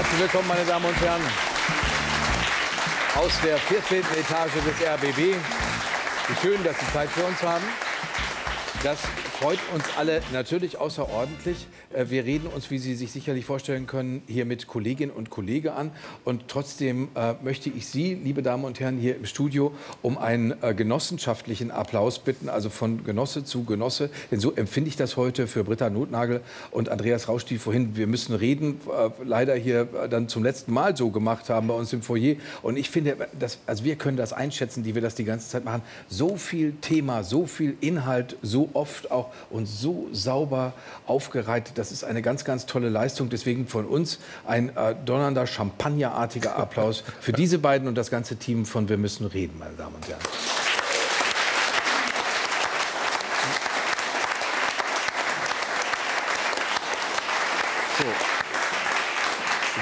Herzlich willkommen, meine Damen und Herren, aus der 14. Etage des RBB. Wie schön, dass Sie Zeit für uns haben. Das freut uns alle natürlich außerordentlich. Äh, wir reden uns, wie Sie sich sicherlich vorstellen können, hier mit Kolleginnen und Kollegen an. Und trotzdem äh, möchte ich Sie, liebe Damen und Herren, hier im Studio um einen äh, genossenschaftlichen Applaus bitten, also von Genosse zu Genosse. Denn so empfinde ich das heute für Britta Notnagel und Andreas Rausch, die vorhin, wir müssen reden, äh, leider hier äh, dann zum letzten Mal so gemacht haben bei uns im Foyer. Und ich finde, dass, also wir können das einschätzen, die wir das die ganze Zeit machen. So viel Thema, so viel Inhalt, so oft auch und so sauber aufgereiht. Das ist eine ganz, ganz tolle Leistung. Deswegen von uns ein äh, donnernder, champagnerartiger Applaus für diese beiden und das ganze Team von Wir müssen reden, meine Damen und Herren. So.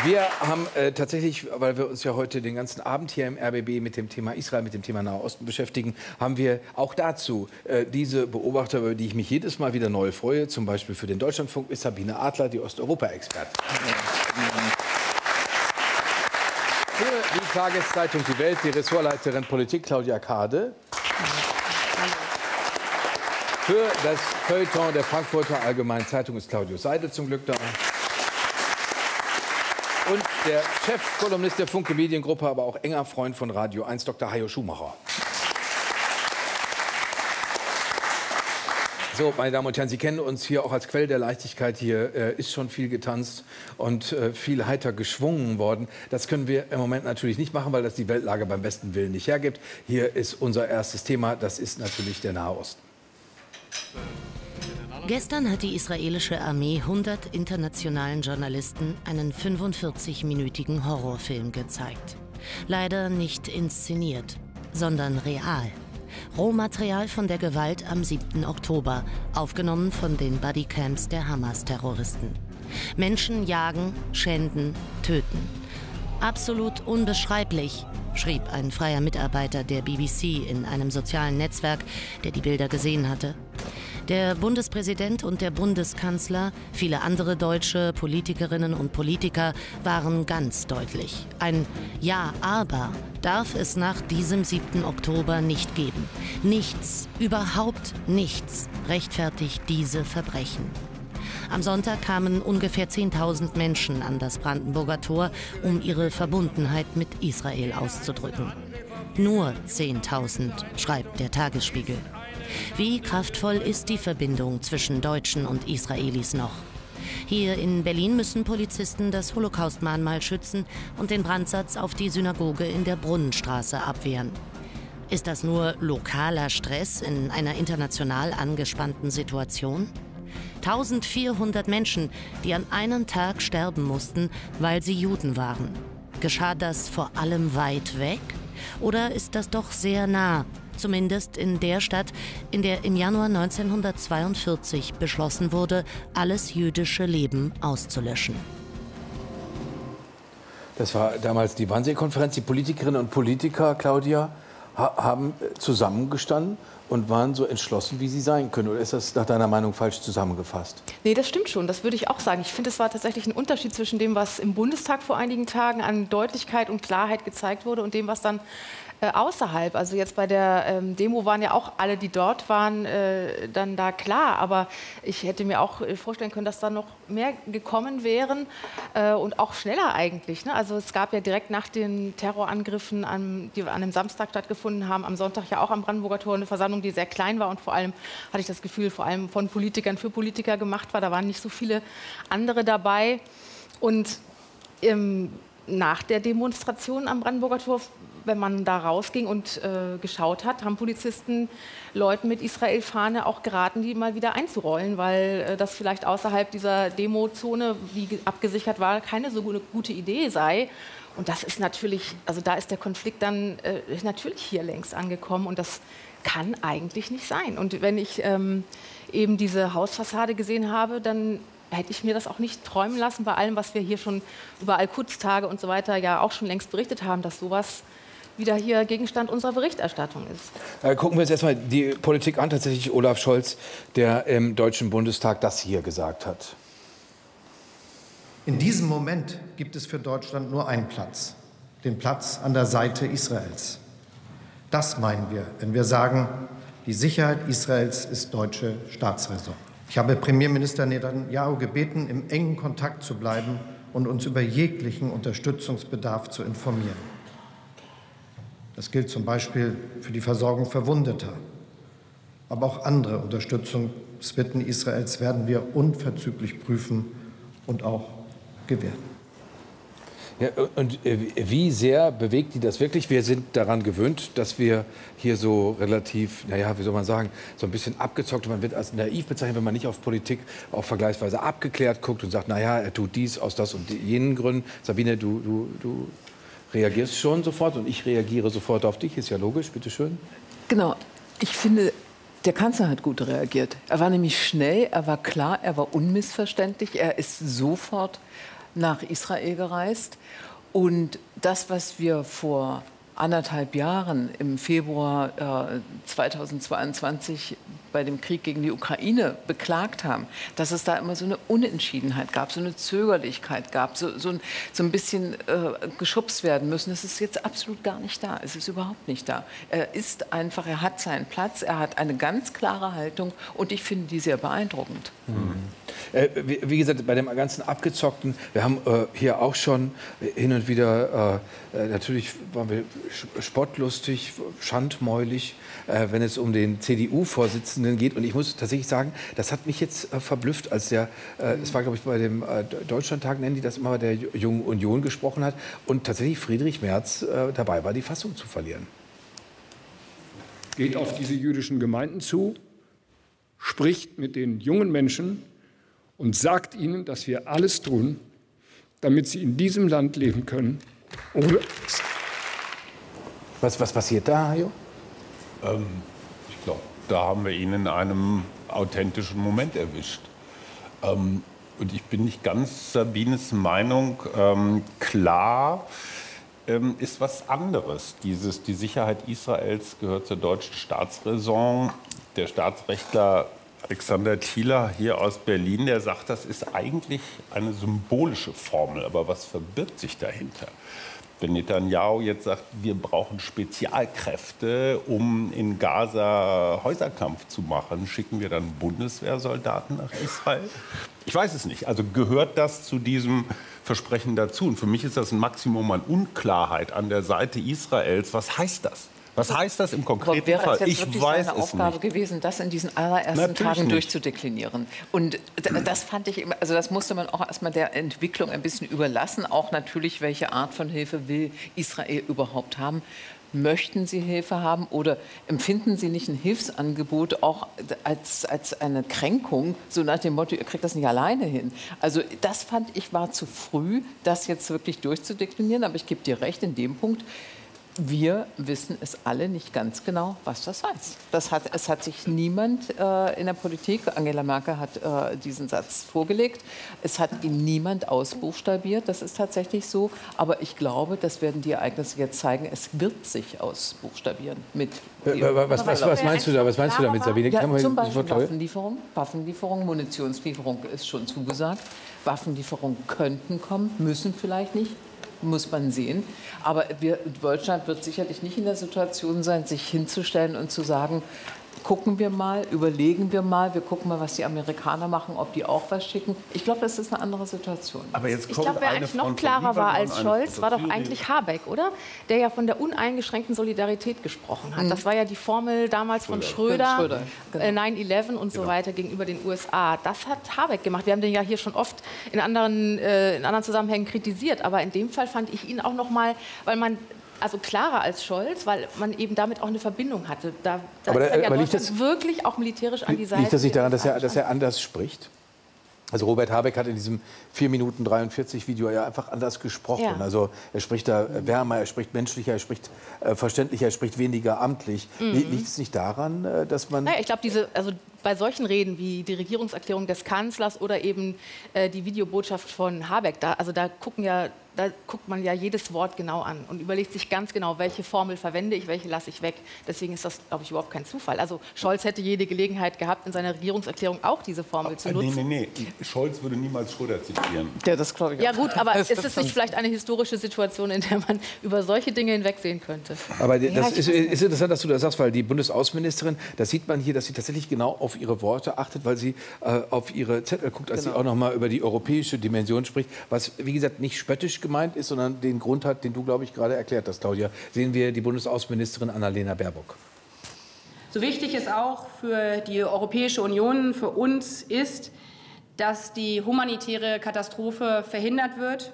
Wir haben äh, tatsächlich, weil wir uns ja heute den ganzen Abend hier im RBB mit dem Thema Israel, mit dem Thema Nahe Osten beschäftigen, haben wir auch dazu äh, diese Beobachter, über die ich mich jedes Mal wieder neu freue, zum Beispiel für den Deutschlandfunk ist Sabine Adler, die Osteuropa-Expertin. Für die Tageszeitung Die Welt, die Ressortleiterin Politik Claudia Kade. Für das Feuilleton der Frankfurter Allgemeinen Zeitung ist Claudius Seidel zum Glück da. Und der Chefkolumnist der Funke Mediengruppe, aber auch enger Freund von Radio 1, Dr. Hajo Schumacher. So, meine Damen und Herren, Sie kennen uns hier auch als Quell der Leichtigkeit. Hier äh, ist schon viel getanzt und äh, viel heiter geschwungen worden. Das können wir im Moment natürlich nicht machen, weil das die Weltlage beim besten Willen nicht hergibt. Hier ist unser erstes Thema, das ist natürlich der Nahe Osten. Gestern hat die israelische Armee 100 internationalen Journalisten einen 45-minütigen Horrorfilm gezeigt. Leider nicht inszeniert, sondern real. Rohmaterial von der Gewalt am 7. Oktober, aufgenommen von den Bodycams der Hamas-Terroristen. Menschen jagen, schänden, töten. Absolut unbeschreiblich, schrieb ein freier Mitarbeiter der BBC in einem sozialen Netzwerk, der die Bilder gesehen hatte. Der Bundespräsident und der Bundeskanzler, viele andere deutsche Politikerinnen und Politiker waren ganz deutlich. Ein Ja, aber darf es nach diesem 7. Oktober nicht geben. Nichts, überhaupt nichts rechtfertigt diese Verbrechen. Am Sonntag kamen ungefähr 10.000 Menschen an das Brandenburger Tor, um ihre Verbundenheit mit Israel auszudrücken. Nur 10.000, schreibt der Tagesspiegel. Wie kraftvoll ist die Verbindung zwischen Deutschen und Israelis noch? Hier in Berlin müssen Polizisten das Holocaust-Mahnmal schützen und den Brandsatz auf die Synagoge in der Brunnenstraße abwehren. Ist das nur lokaler Stress in einer international angespannten Situation? 1400 Menschen, die an einem Tag sterben mussten, weil sie Juden waren. Geschah das vor allem weit weg? Oder ist das doch sehr nah zumindest in der Stadt, in der im Januar 1942 beschlossen wurde, alles jüdische Leben auszulöschen. Das war damals die Wannsee-Konferenz. Die Politikerinnen und Politiker, Claudia, haben zusammengestanden und waren so entschlossen, wie sie sein können. Oder ist das nach deiner Meinung falsch zusammengefasst? Nee, das stimmt schon. Das würde ich auch sagen. Ich finde, es war tatsächlich ein Unterschied zwischen dem, was im Bundestag vor einigen Tagen an Deutlichkeit und Klarheit gezeigt wurde und dem, was dann äh, außerhalb. Also jetzt bei der ähm, Demo waren ja auch alle, die dort waren, äh, dann da klar. Aber ich hätte mir auch äh, vorstellen können, dass da noch mehr gekommen wären äh, und auch schneller eigentlich. Ne? Also es gab ja direkt nach den Terrorangriffen, an, die an einem Samstag stattgefunden haben, am Sonntag ja auch am Brandenburger Tor eine Versammlung, die sehr klein war und vor allem hatte ich das Gefühl, vor allem von Politikern für Politiker gemacht war. Da waren nicht so viele andere dabei. Und ähm, nach der Demonstration am Brandenburger Tor wenn man da rausging und äh, geschaut hat, haben Polizisten Leuten mit Israel-Fahne auch geraten, die mal wieder einzurollen, weil äh, das vielleicht außerhalb dieser Demozone, wie abgesichert war, keine so gute, gute Idee sei. Und das ist natürlich, also da ist der Konflikt dann äh, natürlich hier längst angekommen und das kann eigentlich nicht sein. Und wenn ich ähm, eben diese Hausfassade gesehen habe, dann hätte ich mir das auch nicht träumen lassen, bei allem, was wir hier schon über Al-Quds-Tage und so weiter ja auch schon längst berichtet haben, dass sowas wieder hier Gegenstand unserer Berichterstattung ist. Äh, gucken wir uns erstmal die Politik an. Tatsächlich Olaf Scholz, der im Deutschen Bundestag das hier gesagt hat. In diesem Moment gibt es für Deutschland nur einen Platz, den Platz an der Seite Israels. Das meinen wir, wenn wir sagen, die Sicherheit Israels ist deutsche Staatsräson. Ich habe Premierminister Netanyahu gebeten, im engen Kontakt zu bleiben und uns über jeglichen Unterstützungsbedarf zu informieren. Das gilt zum Beispiel für die Versorgung Verwundeter. Aber auch andere Unterstützungsbitten Israels werden wir unverzüglich prüfen und auch gewähren. Ja, und äh, wie sehr bewegt die das wirklich? Wir sind daran gewöhnt, dass wir hier so relativ, naja, wie soll man sagen, so ein bisschen abgezockt, man wird als naiv bezeichnet, wenn man nicht auf Politik auch vergleichsweise abgeklärt guckt und sagt, naja, er tut dies aus das und jenen Gründen. Sabine, du, du, du reagierst schon sofort und ich reagiere sofort auf dich, ist ja logisch, bitteschön. Genau, ich finde, der Kanzler hat gut reagiert. Er war nämlich schnell, er war klar, er war unmissverständlich, er ist sofort nach Israel gereist. Und das, was wir vor anderthalb Jahren im Februar äh, 2022 bei dem Krieg gegen die Ukraine beklagt haben, dass es da immer so eine Unentschiedenheit gab, so eine Zögerlichkeit gab, so, so, ein, so ein bisschen äh, geschubst werden müssen. Das ist jetzt absolut gar nicht da. Es ist überhaupt nicht da. Er ist einfach, er hat seinen Platz, er hat eine ganz klare Haltung und ich finde die sehr beeindruckend. Mhm. Äh, wie, wie, gesagt, bei dem ganzen Abgezockten, wir haben äh, hier auch schon hin und wieder, äh, äh, natürlich waren wir spottlustig, schandmäulig, äh, wenn es um den CDU-Vorsitzenden geht. Und ich muss tatsächlich sagen, das hat mich jetzt äh, verblüfft, als der, es war glaube ich bei dem Deutschlandtag, nennen die das immer, der Jungen Union gesprochen hat und tatsächlich Friedrich Merz dabei war, die Fassung zu verlieren. Geht auf diese jüdischen Gemeinden zu, spricht mit den jungen Menschen, und sagt ihnen, dass wir alles tun, damit sie in diesem Land leben können. Ohne was, was passiert da, Hajo? Ähm, ich glaube, da haben wir ihn in einem authentischen Moment erwischt. Ähm, und ich bin nicht ganz Sabines Meinung. Ähm, klar ähm, ist was anderes. Dieses, die Sicherheit Israels gehört zur deutschen Staatsräson. Der Staatsrechtler Alexander Thieler hier aus Berlin, der sagt, das ist eigentlich eine symbolische Formel. Aber was verbirgt sich dahinter? Wenn Netanyahu jetzt sagt, wir brauchen Spezialkräfte, um in Gaza Häuserkampf zu machen, schicken wir dann Bundeswehrsoldaten nach Israel? Ich weiß es nicht. Also gehört das zu diesem Versprechen dazu? Und für mich ist das ein Maximum an Unklarheit an der Seite Israels. Was heißt das? Was heißt das im konkreten wäre Fall? Es jetzt ich weiß seine Aufgabe nicht. gewesen, das in diesen allerersten Natürlich Tagen nicht. durchzudeklinieren. Und das fand ich, also das musste man auch erstmal der Entwicklung ein bisschen überlassen. Auch natürlich, welche Art von Hilfe will Israel überhaupt haben? Möchten Sie Hilfe haben oder empfinden Sie nicht ein Hilfsangebot auch als, als eine Kränkung, so nach dem Motto, ihr kriegt das nicht alleine hin? Also das fand ich war zu früh, das jetzt wirklich durchzudeklinieren. Aber ich gebe dir recht in dem Punkt, wir wissen es alle nicht ganz genau, was das heißt. Das hat, es hat sich niemand äh, in der Politik, Angela Merkel hat äh, diesen Satz vorgelegt, es hat ihn niemand ausbuchstabiert, das ist tatsächlich so. Aber ich glaube, das werden die Ereignisse jetzt zeigen, es wird sich ausbuchstabieren. Mit Äh, Was, was, was meinst du da? Was meinst du damit, Sabine? ja, zum Beispiel? Waffenlieferung, Waffenlieferung, Munitionslieferung ist schon zugesagt. Waffenlieferungen könnten kommen, müssen vielleicht nicht, muss man sehen. Aber wir, Deutschland wird sicherlich nicht in der Situation sein, sich hinzustellen und zu sagen, gucken wir mal, überlegen wir mal, wir gucken mal, was die Amerikaner machen, ob die auch was schicken. Ich glaube, das ist eine andere Situation. Aber jetzt Ich kommt glaube, wer eigentlich Front noch klarer war als Scholz, war doch eigentlich Habeck, oder? Der ja von der uneingeschränkten Solidarität gesprochen hat. Das war ja die Formel damals von Schröder, Schröder, genau. äh, 9-11 und so weiter gegenüber den USA. Das hat Habeck gemacht. Wir haben den ja hier schon oft in anderen, äh, in anderen Zusammenhängen kritisiert. Aber in dem Fall fand ich ihn auch noch mal, weil man also klarer als Scholz, weil man eben damit auch eine Verbindung hatte. Da, da Aber ist da- dann ja aber liegt Deutschland das- wirklich auch militärisch an die Seite. Liegt das nicht daran, dass er, dass er anders spricht? Also Robert Habeck hat in diesem 4 Minuten 43 Video ja einfach anders gesprochen. Ja. Also er spricht da wärmer, er spricht menschlicher, er spricht äh, verständlicher, er spricht weniger amtlich. Li- Liegt es nicht daran, äh, dass man... Naja, ich glaube, diese, also bei solchen Reden wie die Regierungserklärung des Kanzlers oder eben äh, die Videobotschaft von Habeck, da, also da gucken ja da guckt man ja jedes Wort genau an und überlegt sich ganz genau, welche Formel verwende ich, welche lasse ich weg. Deswegen ist das, glaube ich, überhaupt kein Zufall. Also Scholz hätte jede Gelegenheit gehabt, in seiner Regierungserklärung auch diese Formel zu nutzen. Nee, nee, nee. Scholz würde niemals Schröder zitieren. Ja, das glaube ich. Ja gut, aber ist es nicht vielleicht eine historische Situation, in der man über solche Dinge hinwegsehen könnte? Aber das ja, ist, ist, interessant, dass du das sagst, weil die Bundesaußenministerin, da sieht man hier, dass sie tatsächlich genau auf ihre Worte achtet, weil sie äh, auf ihre Zettel guckt, als genau. sie auch noch mal über die europäische Dimension spricht, was wie gesagt nicht spöttisch gemeint ist, sondern den Grund hat, den du glaube ich gerade erklärt hast, Claudia. Sehen wir die Bundesaußenministerin Annalena Baerbock. So wichtig es auch für die Europäische Union, für uns ist, dass die humanitäre Katastrophe verhindert wird.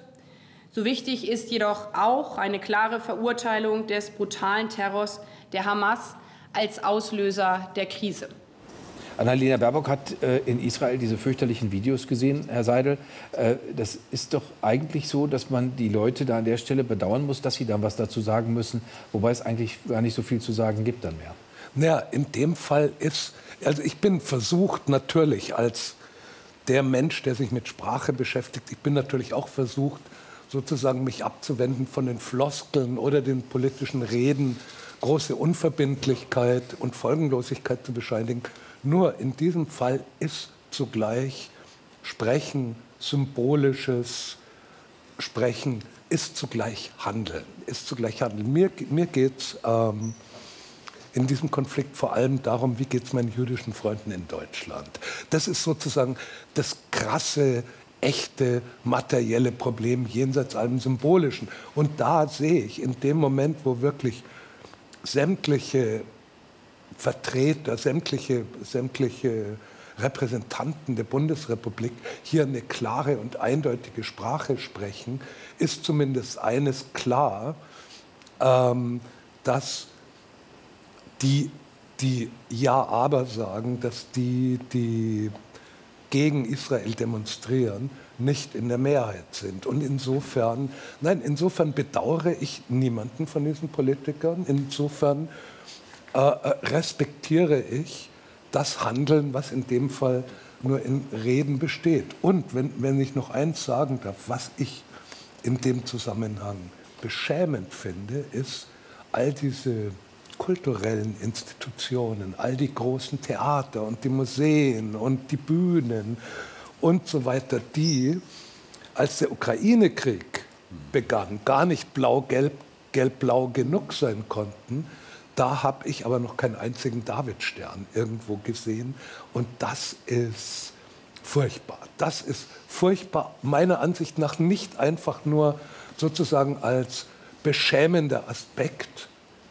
So wichtig ist jedoch auch eine klare Verurteilung des brutalen Terrors der Hamas als Auslöser der Krise. Annalena Baerbock hat äh, in Israel diese fürchterlichen Videos gesehen, Herr Seidel. Äh, das ist doch eigentlich so, dass man die Leute da an der Stelle bedauern muss, dass sie dann was dazu sagen müssen, wobei es eigentlich gar nicht so viel zu sagen gibt dann mehr. Naja, in dem Fall ist, also ich bin versucht natürlich als der Mensch, der sich mit Sprache beschäftigt, ich bin natürlich auch versucht, sozusagen mich abzuwenden von den Floskeln oder den politischen Reden, große Unverbindlichkeit und Folgenlosigkeit zu bescheinigen. Nur in diesem Fall ist zugleich Sprechen, symbolisches Sprechen, ist zugleich Handeln. Ist zugleich Handeln. Mir, mir geht es ähm, in diesem Konflikt vor allem darum, wie geht es meinen jüdischen Freunden in Deutschland. Das ist sozusagen das krasse, echte, materielle Problem jenseits allem Symbolischen. Und da sehe ich in dem Moment, wo wirklich sämtliche Vertreter, sämtliche, sämtliche Repräsentanten der Bundesrepublik hier eine klare und eindeutige Sprache sprechen, ist zumindest eines klar, ähm, dass die, die Ja-Aber sagen, dass die, die gegen Israel demonstrieren, nicht in der Mehrheit sind. Und insofern, nein, insofern bedauere ich niemanden von diesen Politikern. Insofern äh, äh, respektiere ich das Handeln, was in dem Fall nur in Reden besteht. Und wenn, wenn ich noch eins sagen darf, was ich in dem Zusammenhang beschämend finde, ist all diese kulturellen Institutionen, all die großen Theater und die Museen und die Bühnen und so weiter, die als der Ukraine-Krieg begann, gar nicht blau-gelb, gelb-blau genug sein konnten, da habe ich aber noch keinen einzigen Davidstern irgendwo gesehen. Und das ist furchtbar. Das ist furchtbar, meiner Ansicht nach nicht einfach nur sozusagen als beschämender Aspekt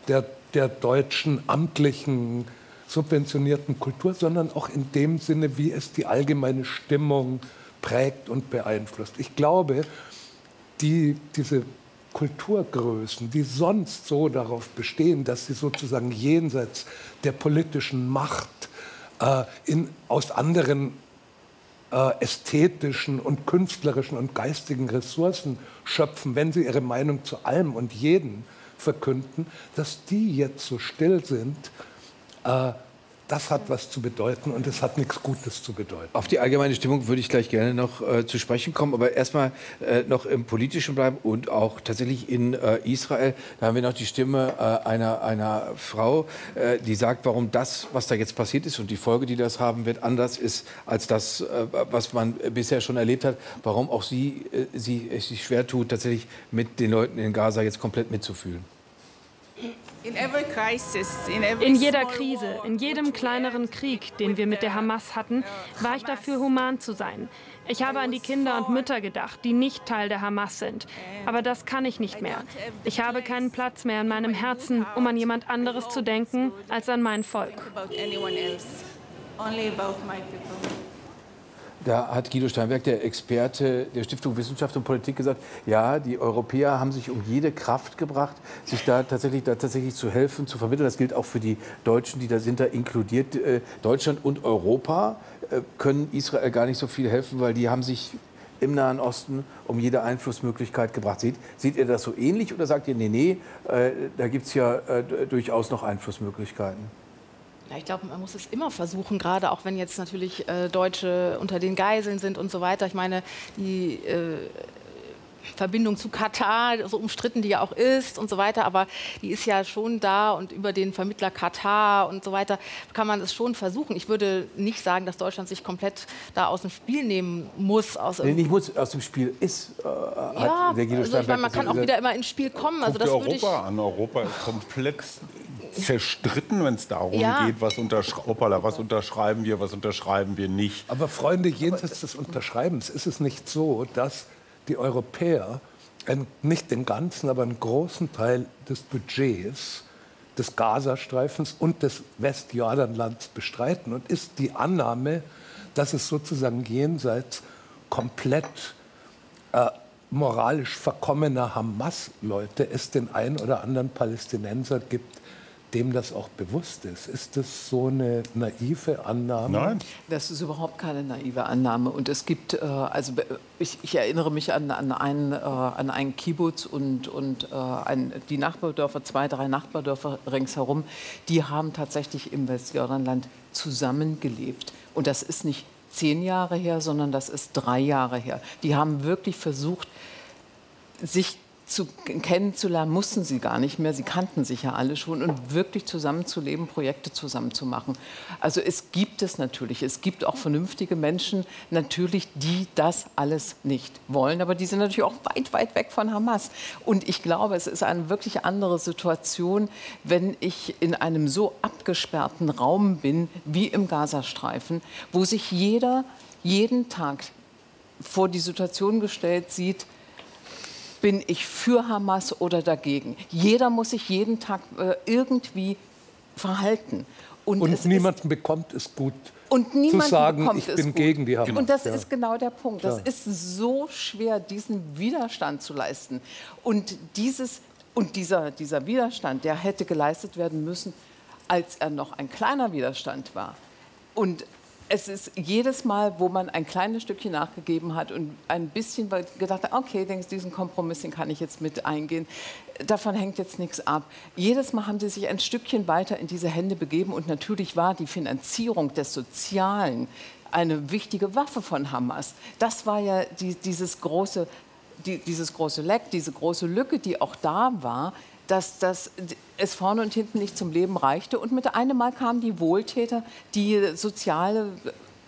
der, der deutschen amtlichen subventionierten Kultur, sondern auch in dem Sinne, wie es die allgemeine Stimmung prägt und beeinflusst. Ich glaube, die, diese Kulturgrößen, die sonst so darauf bestehen, dass sie sozusagen jenseits der politischen Macht äh, in, aus anderen äh, ästhetischen und künstlerischen und geistigen Ressourcen schöpfen, wenn sie ihre Meinung zu allem und jedem verkünden, dass die jetzt so still sind, äh, das hat was zu bedeuten und es hat nichts Gutes zu bedeuten. Auf die allgemeine Stimmung würde ich gleich gerne noch äh, zu sprechen kommen, aber erstmal äh, noch im Politischen bleiben und auch tatsächlich in äh, Israel. Da haben wir noch die Stimme äh, einer, einer Frau, äh, die sagt, warum das, was da jetzt passiert ist und die Folge, die das haben wird, anders ist als das, äh, was man bisher schon erlebt hat. Warum auch sie, sie sich schwer tut, tatsächlich mit den Leuten in Gaza jetzt komplett mitzufühlen. In jeder Krise, in jedem kleineren Krieg, den wir mit der Hamas hatten, war ich dafür, human zu sein. Ich habe an die Kinder und Mütter gedacht, die nicht Teil der Hamas sind. Aber das kann ich nicht mehr. Ich habe keinen Platz mehr in meinem Herzen, um an jemand anderes zu denken als an mein Volk. Da hat Guido Steinberg, der Experte der Stiftung Wissenschaft und Politik, gesagt, ja, die Europäer haben sich um jede Kraft gebracht, sich da tatsächlich, da tatsächlich zu helfen, zu vermitteln. Das gilt auch für die Deutschen, die da sind, da inkludiert. Äh, Deutschland und Europa äh, können Israel gar nicht so viel helfen, weil die haben sich im Nahen Osten um jede Einflussmöglichkeit gebracht. Seht, seht ihr das so ähnlich oder sagt ihr, nee, nee, äh, da gibt es ja durchaus noch Einflussmöglichkeiten? Ja, ich glaube, man muss es immer versuchen, gerade auch wenn jetzt natürlich äh, Deutsche unter den Geiseln sind und so weiter. Ich meine, die äh, Verbindung zu Katar, so umstritten die ja auch ist und so weiter, aber die ist ja schon da und über den Vermittler Katar und so weiter kann man es schon versuchen. Ich würde nicht sagen, dass Deutschland sich komplett da aus dem Spiel nehmen muss. Aus nee, nicht muss, aus dem Spiel ist, äh, ja, hat der Guido also ich meine, man kann auch wieder immer ins Spiel kommen. Also das Europa ich an. Europa ist komplett zerstritten, wenn es darum ja. geht, was, untersch was unterschreiben wir, was unterschreiben wir nicht. Aber Freunde, jenseits des Unterschreibens ist es nicht so, dass die Europäer nicht den ganzen, aber einen großen Teil des Budgets des Gazastreifens und des Westjordanlands bestreiten. Und ist die Annahme, dass es sozusagen jenseits komplett äh, moralisch verkommener Hamas-Leute es den einen oder anderen Palästinenser gibt, dem das auch bewusst ist. Ist das so eine naive Annahme? Nein. Das ist überhaupt keine naive Annahme. Und es gibt, äh, also ich, ich, erinnere mich an, an, einen, äh, an einen Kibbutz und, und äh, ein, die Nachbardörfer, zwei, drei Nachbardörfer ringsherum, die haben tatsächlich im Westjordanland zusammengelebt. Und das ist nicht zehn Jahre her, sondern das ist drei Jahre her. Die haben wirklich versucht, sich zu, kennenzulernen mussten sie gar nicht mehr. Sie kannten sich ja alle schon und wirklich zusammenzuleben, Projekte zusammenzumachen. Also es gibt es natürlich. Es gibt auch vernünftige Menschen natürlich, die das alles nicht wollen. Aber die sind natürlich auch weit, weit weg von Hamas. Und ich glaube, es ist eine wirklich andere Situation, wenn ich in einem so abgesperrten Raum bin wie im Gazastreifen, wo sich jeder jeden Tag vor die Situation gestellt sieht, bin ich für Hamas oder dagegen. Jeder muss sich jeden Tag äh, irgendwie verhalten. Und, und niemanden bekommt es gut. Und niemand zu sagen, ich bin gut. gegen die Hamas. Und das ja. ist genau der Punkt. Das ja. ist so schwer, diesen Widerstand zu leisten. Und, dieses, und dieser, dieser Widerstand, der hätte geleistet werden müssen, als er noch ein kleiner Widerstand war. Und es ist jedes Mal, wo man ein kleines Stückchen nachgegeben hat und ein bisschen gedacht hat, okay, denkst, diesen Kompromiss, den kann ich jetzt mit eingehen. Davon hängt jetzt nichts ab. Jedes Mal haben sie sich ein Stückchen weiter in diese Hände begeben und natürlich war die Finanzierung des Sozialen eine wichtige Waffe von Hamas. Das war ja die, dieses, große, die, dieses große Leck, diese große Lücke, die auch da war dass das, es vorne und hinten nicht zum Leben reichte. Und mit einem Mal kamen die Wohltäter, die soziale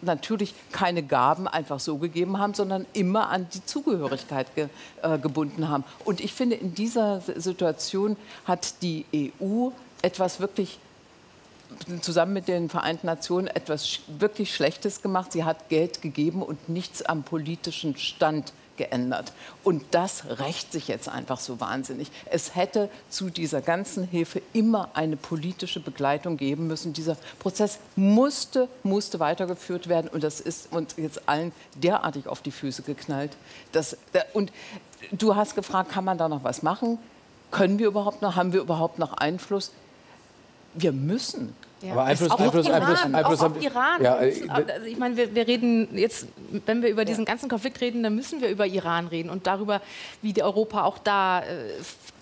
natürlich keine Gaben einfach so gegeben haben, sondern immer an die Zugehörigkeit ge, äh, gebunden haben. Und ich finde, in dieser Situation hat die EU etwas wirklich zusammen mit den Vereinten Nationen etwas wirklich Schlechtes gemacht. Sie hat Geld gegeben und nichts am politischen Stand geändert. Und das rächt sich jetzt einfach so wahnsinnig. Es hätte zu dieser ganzen Hilfe immer eine politische Begleitung geben müssen. Dieser Prozess musste, musste weitergeführt werden. Und das ist uns jetzt allen derartig auf die Füße geknallt. Dass, und du hast gefragt, kann man da noch was machen? Können wir überhaupt noch, haben wir überhaupt noch Einfluss? Wir müssen ja. Aber Einfluss, auch Einfluss, Iran, Einfluss, Einfluss, auch auf Iran. Ja, äh, also ich meine, wir, wir, reden jetzt, wenn wir über diesen ja. ganzen Konflikt reden, dann müssen wir über Iran reden und darüber, wie die Europa auch da äh,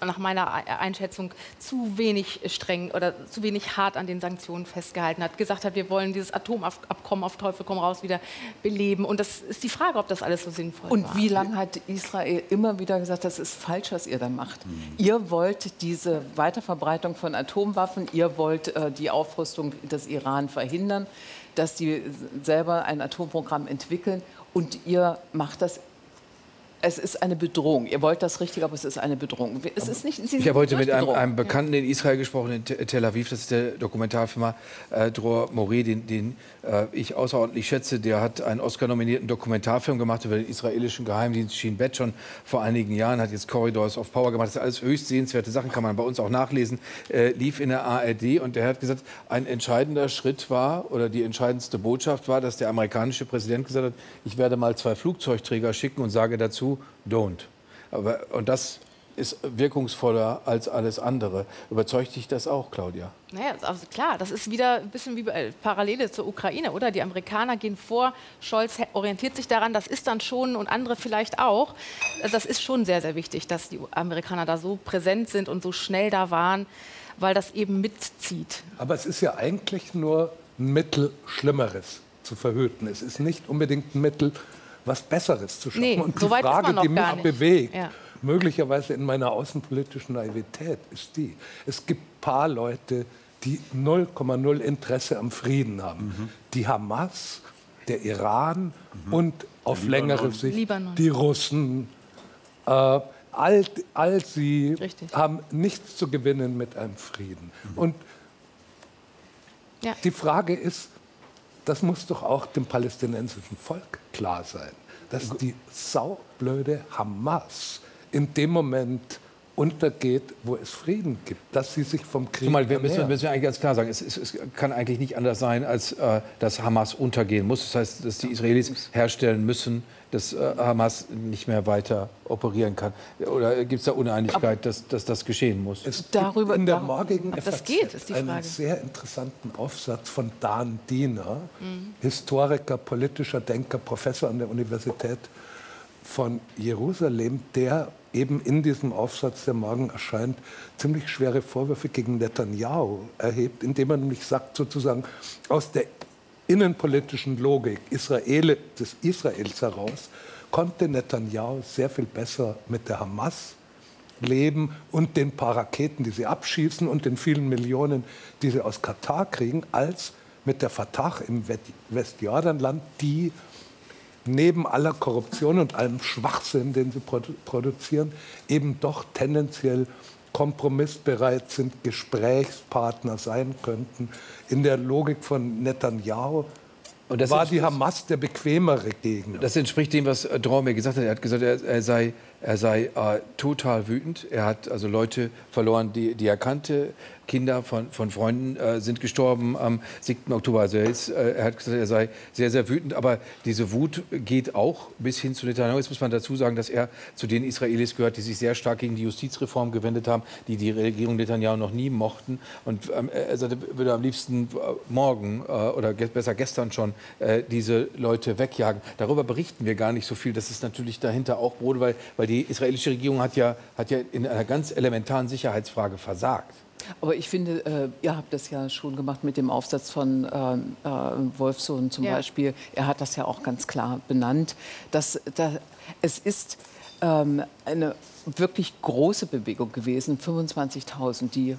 nach meiner Einschätzung zu wenig streng oder zu wenig hart an den Sanktionen festgehalten hat, gesagt hat, wir wollen dieses Atomabkommen auf Teufel komm raus wieder beleben. Und das ist die Frage, ob das alles so sinnvoll und war. Und wie lange hat Israel immer wieder gesagt, das ist falsch, was ihr da macht? Mhm. Ihr wollt diese Weiterverbreitung von Atomwaffen, ihr wollt äh, die Aufrüstung des Iran verhindern, dass die selber ein Atomprogramm entwickeln. Und ihr macht das es ist eine Bedrohung. Ihr wollt das richtig, aber es ist eine Bedrohung. Es ist nicht, ich habe heute mit einem, einem, Bekannten in Israel gesprochen, in Tel Aviv, das ist der Dokumentarfilmer äh, Dror Moré, den, den äh, ich außerordentlich schätze. Der hat einen Oscar-nominierten Dokumentarfilm gemacht über den israelischen Geheimdienst Shin Bet schon vor einigen Jahren, hat jetzt Corridors of Power gemacht. Das sind alles höchst sehenswerte Sachen, kann man bei uns auch nachlesen. Äh, lief in der ARD und der hat gesagt, ein entscheidender Schritt war oder die entscheidendste Botschaft war, dass der amerikanische Präsident gesagt hat, ich werde mal zwei Flugzeugträger schicken und sage dazu, don't. Aber, und das ist wirkungsvoller als alles andere. Überzeugt dich das auch, Claudia? Naja, also klar, das ist wieder ein bisschen wie äh, Parallele zur Ukraine, oder? Die Amerikaner gehen vor, Scholz orientiert sich daran, das ist dann schon und andere vielleicht auch. Also das ist schon sehr, sehr wichtig, dass die Amerikaner da so präsent sind und so schnell da waren, weil das eben mitzieht. Aber es ist ja eigentlich nur ein Mittel, Schlimmeres zu verhüten. Es ist nicht unbedingt ein Mittel, was Besseres zu schaffen. Nee, und so die ist Frage, die mich bewegt, Ja. möglicherweise in meiner außenpolitischen Naivität, ist die, es gibt ein paar Leute, die 0,0 Interesse am Frieden haben. Die Hamas, der Iran und auf längere Sicht Libanon. die Russen. Äh, all, all sie Richtig. haben nichts zu gewinnen mit einem Frieden. Und Ja. die Frage ist, das muss doch auch dem palästinensischen Volk klar sein, dass die saublöde Hamas in dem Moment untergeht, wo es Frieden gibt, dass sie sich vom Krieg Zumal wir müssen, müssen wir eigentlich ganz klar sagen, es, es, es kann eigentlich nicht anders sein, als äh, dass Hamas untergehen muss. Das heißt, dass die Israelis herstellen müssen, dass äh, Hamas nicht mehr weiter operieren kann. Oder gibt es da Uneinigkeit, dass, dass das geschehen muss? Es Darüber- in der morgigen Ob das FAZ geht, ist die einen Frage. sehr interessanten Aufsatz von Dan Diener, Mhm. Historiker, politischer Denker, Professor an der Universität von Jerusalem, der eben in diesem Aufsatz, der morgen erscheint, ziemlich schwere Vorwürfe gegen Netanyahu erhebt, indem er nämlich sagt, sozusagen aus der innenpolitischen Logik Israel, des Israels heraus konnte Netanyahu sehr viel besser mit der Hamas leben und den paar Raketen, die sie abschießen und den vielen Millionen, die sie aus Katar kriegen, als mit der Fatah im West- Westjordanland, die neben aller Korruption und allem Schwachsinn, den sie produ produzieren, eben doch tendenziell kompromissbereit sind, Gesprächspartner sein könnten. In der Logik von Netanyahu war die Hamas der bequemere Gegner. Das entspricht dem, was Dror mir gesagt hat. Er hat gesagt, er, er sei, er sei äh, total wütend. Er hat also Leute verloren, die, die er kannte. Kinder von, von Freunden äh, sind gestorben am 7. Oktober. Also er, ist, äh, er hat gesagt, er sei sehr, sehr wütend. Aber diese Wut geht auch bis hin zu Netanyahu. Jetzt muss man dazu sagen, dass er zu den Israelis gehört, die sich sehr stark gegen die Justizreform gewendet haben, die die Regierung Netanyahu noch nie mochten. Und ähm, er sagte, würde am liebsten äh, morgen äh, oder ge besser gestern schon äh, diese Leute wegjagen. Darüber berichten wir gar nicht so viel. Das ist natürlich dahinter auch Brot, weil, weil die israelische Regierung hat ja, hat ja in einer ganz elementaren Sicherheitsfrage versagt. Aber ich finde, äh, ihr habt das ja schon gemacht mit dem Aufsatz von ähm, äh, Wolfsohn zum Ja. Beispiel. Er hat das ja auch ganz klar benannt. Dass, da, es ist ähm, eine wirklich große Bewegung gewesen, 25.000, die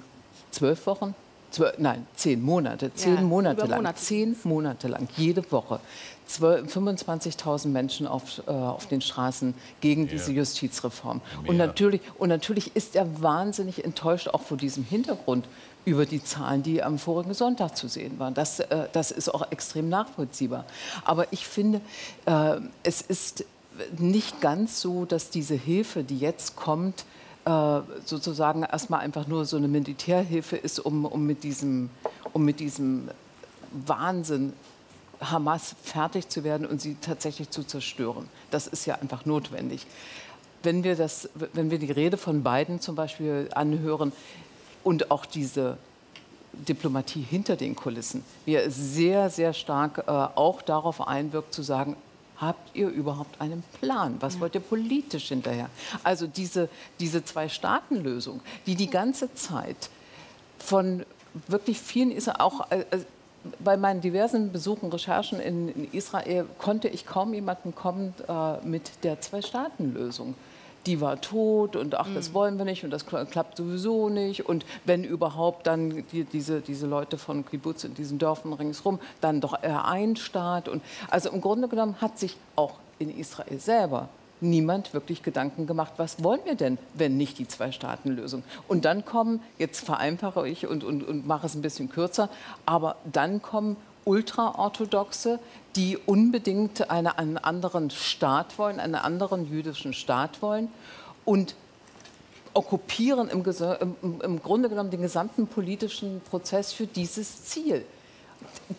zwölf Wochen, zwölf, nein, zehn Monate, zehn Ja, Monate über lang, Monate. zehn Monate lang, jede Woche. Zwölf- 25.000 Menschen auf, äh, auf den Straßen gegen diese Justizreform. Und natürlich, und natürlich ist er wahnsinnig enttäuscht, auch vor diesem Hintergrund, über die Zahlen, die am vorigen Sonntag zu sehen waren. Das, äh, das ist auch extrem nachvollziehbar. Aber ich finde, äh, es ist nicht ganz so, dass diese Hilfe, die jetzt kommt, äh, sozusagen erstmal einfach nur so eine Militärhilfe ist, um, um, mit, diesem, um mit diesem Wahnsinn Hamas fertig zu werden und sie tatsächlich zu zerstören. Das ist ja einfach notwendig. Wenn wir, das, wenn wir die Rede von Biden zum Beispiel anhören und auch diese Diplomatie hinter den Kulissen, wie er sehr, sehr stark äh, auch darauf einwirkt, zu sagen, habt ihr überhaupt einen Plan? Was wollt ihr politisch hinterher? Also diese, diese Zwei-Staaten-Lösung, die die ganze Zeit von wirklich vielen Israel, auch äh, äh, bei meinen diversen Besuchen, Recherchen in, in Israel, konnte ich kaum jemanden kommen äh, mit der Zwei-Staaten-Lösung. Die war tot und ach, das wollen wir nicht und das kla- klappt sowieso nicht. Und wenn überhaupt, dann die, diese, diese Leute von Kibbutz in diesen Dörfern ringsherum, dann doch eher ein Staat. Und also im Grunde genommen hat sich auch in Israel selber niemand wirklich Gedanken gemacht, was wollen wir denn, wenn nicht die Zwei-Staaten-Lösung? Und dann kommen, jetzt vereinfache ich und, und, und mache es ein bisschen kürzer, aber dann kommen Ultraorthodoxe, die unbedingt eine, einen anderen Staat wollen, einen anderen jüdischen Staat wollen und okkupieren im, im- im Grunde genommen den gesamten politischen Prozess für dieses Ziel.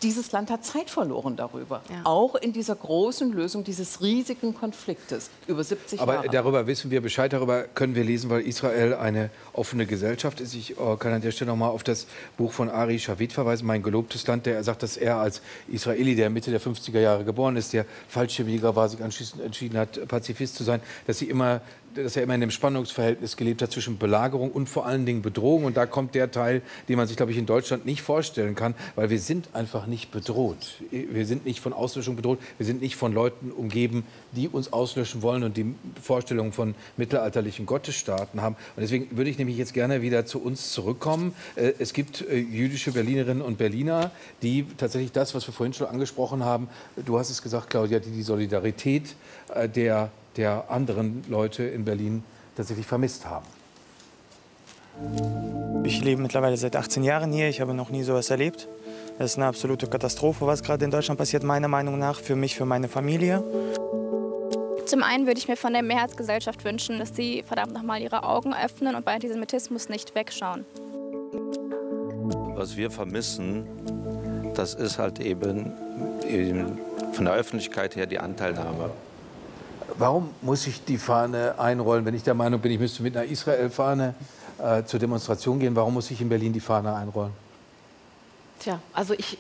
Dieses Land hat Zeit verloren darüber, Ja. auch in dieser großen Lösung dieses riesigen Konfliktes über 70 Aber Jahre. darüber wissen wir Bescheid, darüber können wir lesen, weil Israel eine offene Gesellschaft ist. Ich äh, kann an der Stelle noch mal auf das Buch von Ari Shavit verweisen, Mein gelobtes Land, der er sagt, dass er als Israeli, der Mitte der 50er Jahre geboren ist, der Fallschirmjäger war, sich anschließend entschieden hat, Pazifist zu sein, dass sie immer dass er immer in dem Spannungsverhältnis gelebt hat zwischen Belagerung und vor allen Dingen Bedrohung. Und da kommt der Teil, den man sich, glaube ich, in Deutschland nicht vorstellen kann, weil wir sind einfach nicht bedroht. Wir sind nicht von Auslöschung bedroht. Wir sind nicht von Leuten umgeben, die uns auslöschen wollen und die Vorstellungen von mittelalterlichen Gottesstaaten haben. Und deswegen würde ich nämlich jetzt gerne wieder zu uns zurückkommen. Äh, es gibt äh, jüdische Berlinerinnen und Berliner, die tatsächlich das, was wir vorhin schon angesprochen haben, du hast es gesagt, Claudia, die die Solidarität äh, der, der anderen Leute in Berlin tatsächlich vermisst haben. Ich lebe mittlerweile seit 18 Jahren hier. Ich habe noch nie sowas erlebt. Es ist eine absolute Katastrophe, was gerade in Deutschland passiert, meiner Meinung nach, für mich, für meine Familie. Zum einen würde ich mir von der Mehrheitsgesellschaft wünschen, dass sie verdammt nochmal ihre Augen öffnen und bei Antisemitismus nicht wegschauen. Was wir vermissen, das ist halt eben, eben von der Öffentlichkeit her die Anteilnahme. Warum muss ich die Fahne einrollen, wenn ich der Meinung bin, ich müsste mit einer Israel-Fahne äh, zur Demonstration gehen? Warum muss ich in Berlin die Fahne einrollen? Tja, also ich,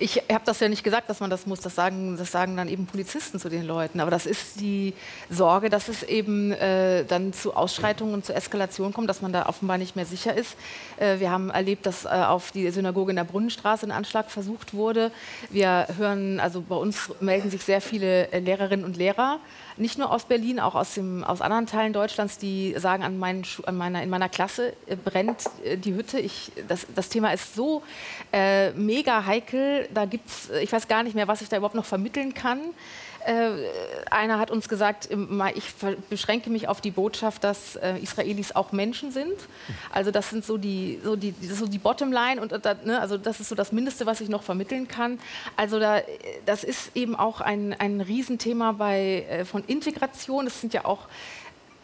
ich habe das ja nicht gesagt, dass man das muss. Das sagen, das sagen dann eben Polizisten zu den Leuten. Aber das ist die Sorge, dass es eben äh, dann zu Ausschreitungen und zu Eskalation kommt, dass man da offenbar nicht mehr sicher ist. Äh, wir haben erlebt, dass äh, auf die Synagoge in der Brunnenstraße ein Anschlag versucht wurde. Wir hören, also bei uns melden sich sehr viele äh, Lehrerinnen und Lehrer nicht nur aus Berlin, auch aus, dem, aus anderen Teilen Deutschlands, die sagen, an, meinen, an meiner, in meiner Klasse äh, brennt äh, die Hütte. Ich, das, das Thema ist so äh, mega heikel, da gibt es, ich weiß gar nicht mehr, was ich da überhaupt noch vermitteln kann. Äh, einer hat uns gesagt, ich beschränke mich auf die Botschaft, dass äh, Israelis auch Menschen sind. Also das sind so die, so die, so die Bottomline und äh, ne, also das ist so das Mindeste, was ich noch vermitteln kann. Also da, das ist eben auch ein, ein Riesenthema bei, äh, von Integration. Es sind ja auch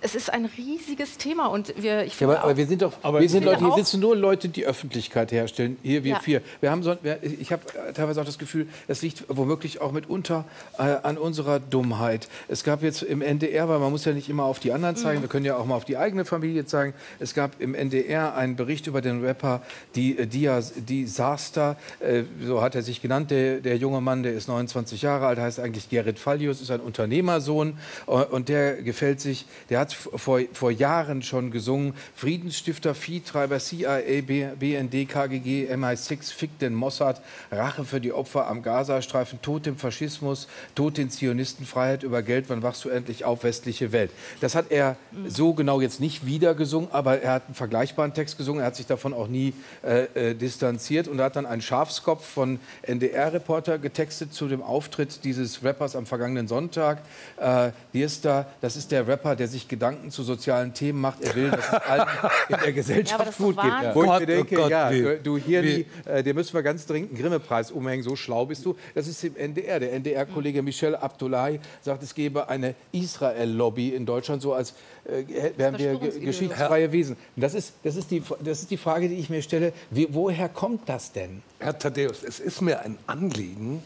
es ist ein riesiges Thema und wir, ich ja, aber, aber, wir sind doch, aber wir sind Leute, hier sitzen nur Leute, die Öffentlichkeit herstellen. Hier wir ja. vier. Wir haben so, wir, ich habe teilweise auch das Gefühl, es liegt womöglich auch mitunter äh, an unserer Dummheit. Es gab jetzt im NDR, weil man muss ja nicht immer auf die anderen zeigen, mhm. wir können ja auch mal auf die eigene Familie zeigen. Es gab im NDR einen Bericht über den Rapper die, äh, Dia, Disaster, äh, so hat er sich genannt, der, der junge Mann, der ist 29 Jahre alt, heißt eigentlich Gerrit Fallius, ist ein Unternehmersohn äh, und der gefällt sich, der hat vor, vor Jahren schon gesungen. Friedensstifter, Viehtreiber, CIA, BND, KGG, MI6, Fick den Mossad, Rache für die Opfer am Gazastreifen, Tod dem Faschismus, Tod den Zionisten, Freiheit über Geld, wann wachst du endlich auf, westliche Welt. Das hat er so genau jetzt nicht wieder gesungen, aber er hat einen vergleichbaren Text gesungen. Er hat sich davon auch nie äh, äh, distanziert und hat dann einen Schafskopf von NDR-Reporter getextet zu dem Auftritt dieses Rappers am vergangenen Sonntag. Äh, hier ist da, das ist der Rapper, der sich Gedanken zu sozialen Themen macht. Er will, dass es allen in der Gesellschaft ja, gut geht. Ja. Wo ich mir denke, oh Gott, ja, du hier, die, äh, dir müssen wir ganz dringend einen Grimme-Preis umhängen, so schlau bist du. Das ist im NDR. Der NDR-Kollege Michel Abdullahi sagt, es gebe eine Israel-Lobby in Deutschland, so als äh, wären wir geschichtsfreie Wesen. Das ist, das, ist die, das ist die Frage, die ich mir stelle. Wie, woher kommt das denn? Herr Thaddeus, es ist mir ein Anliegen,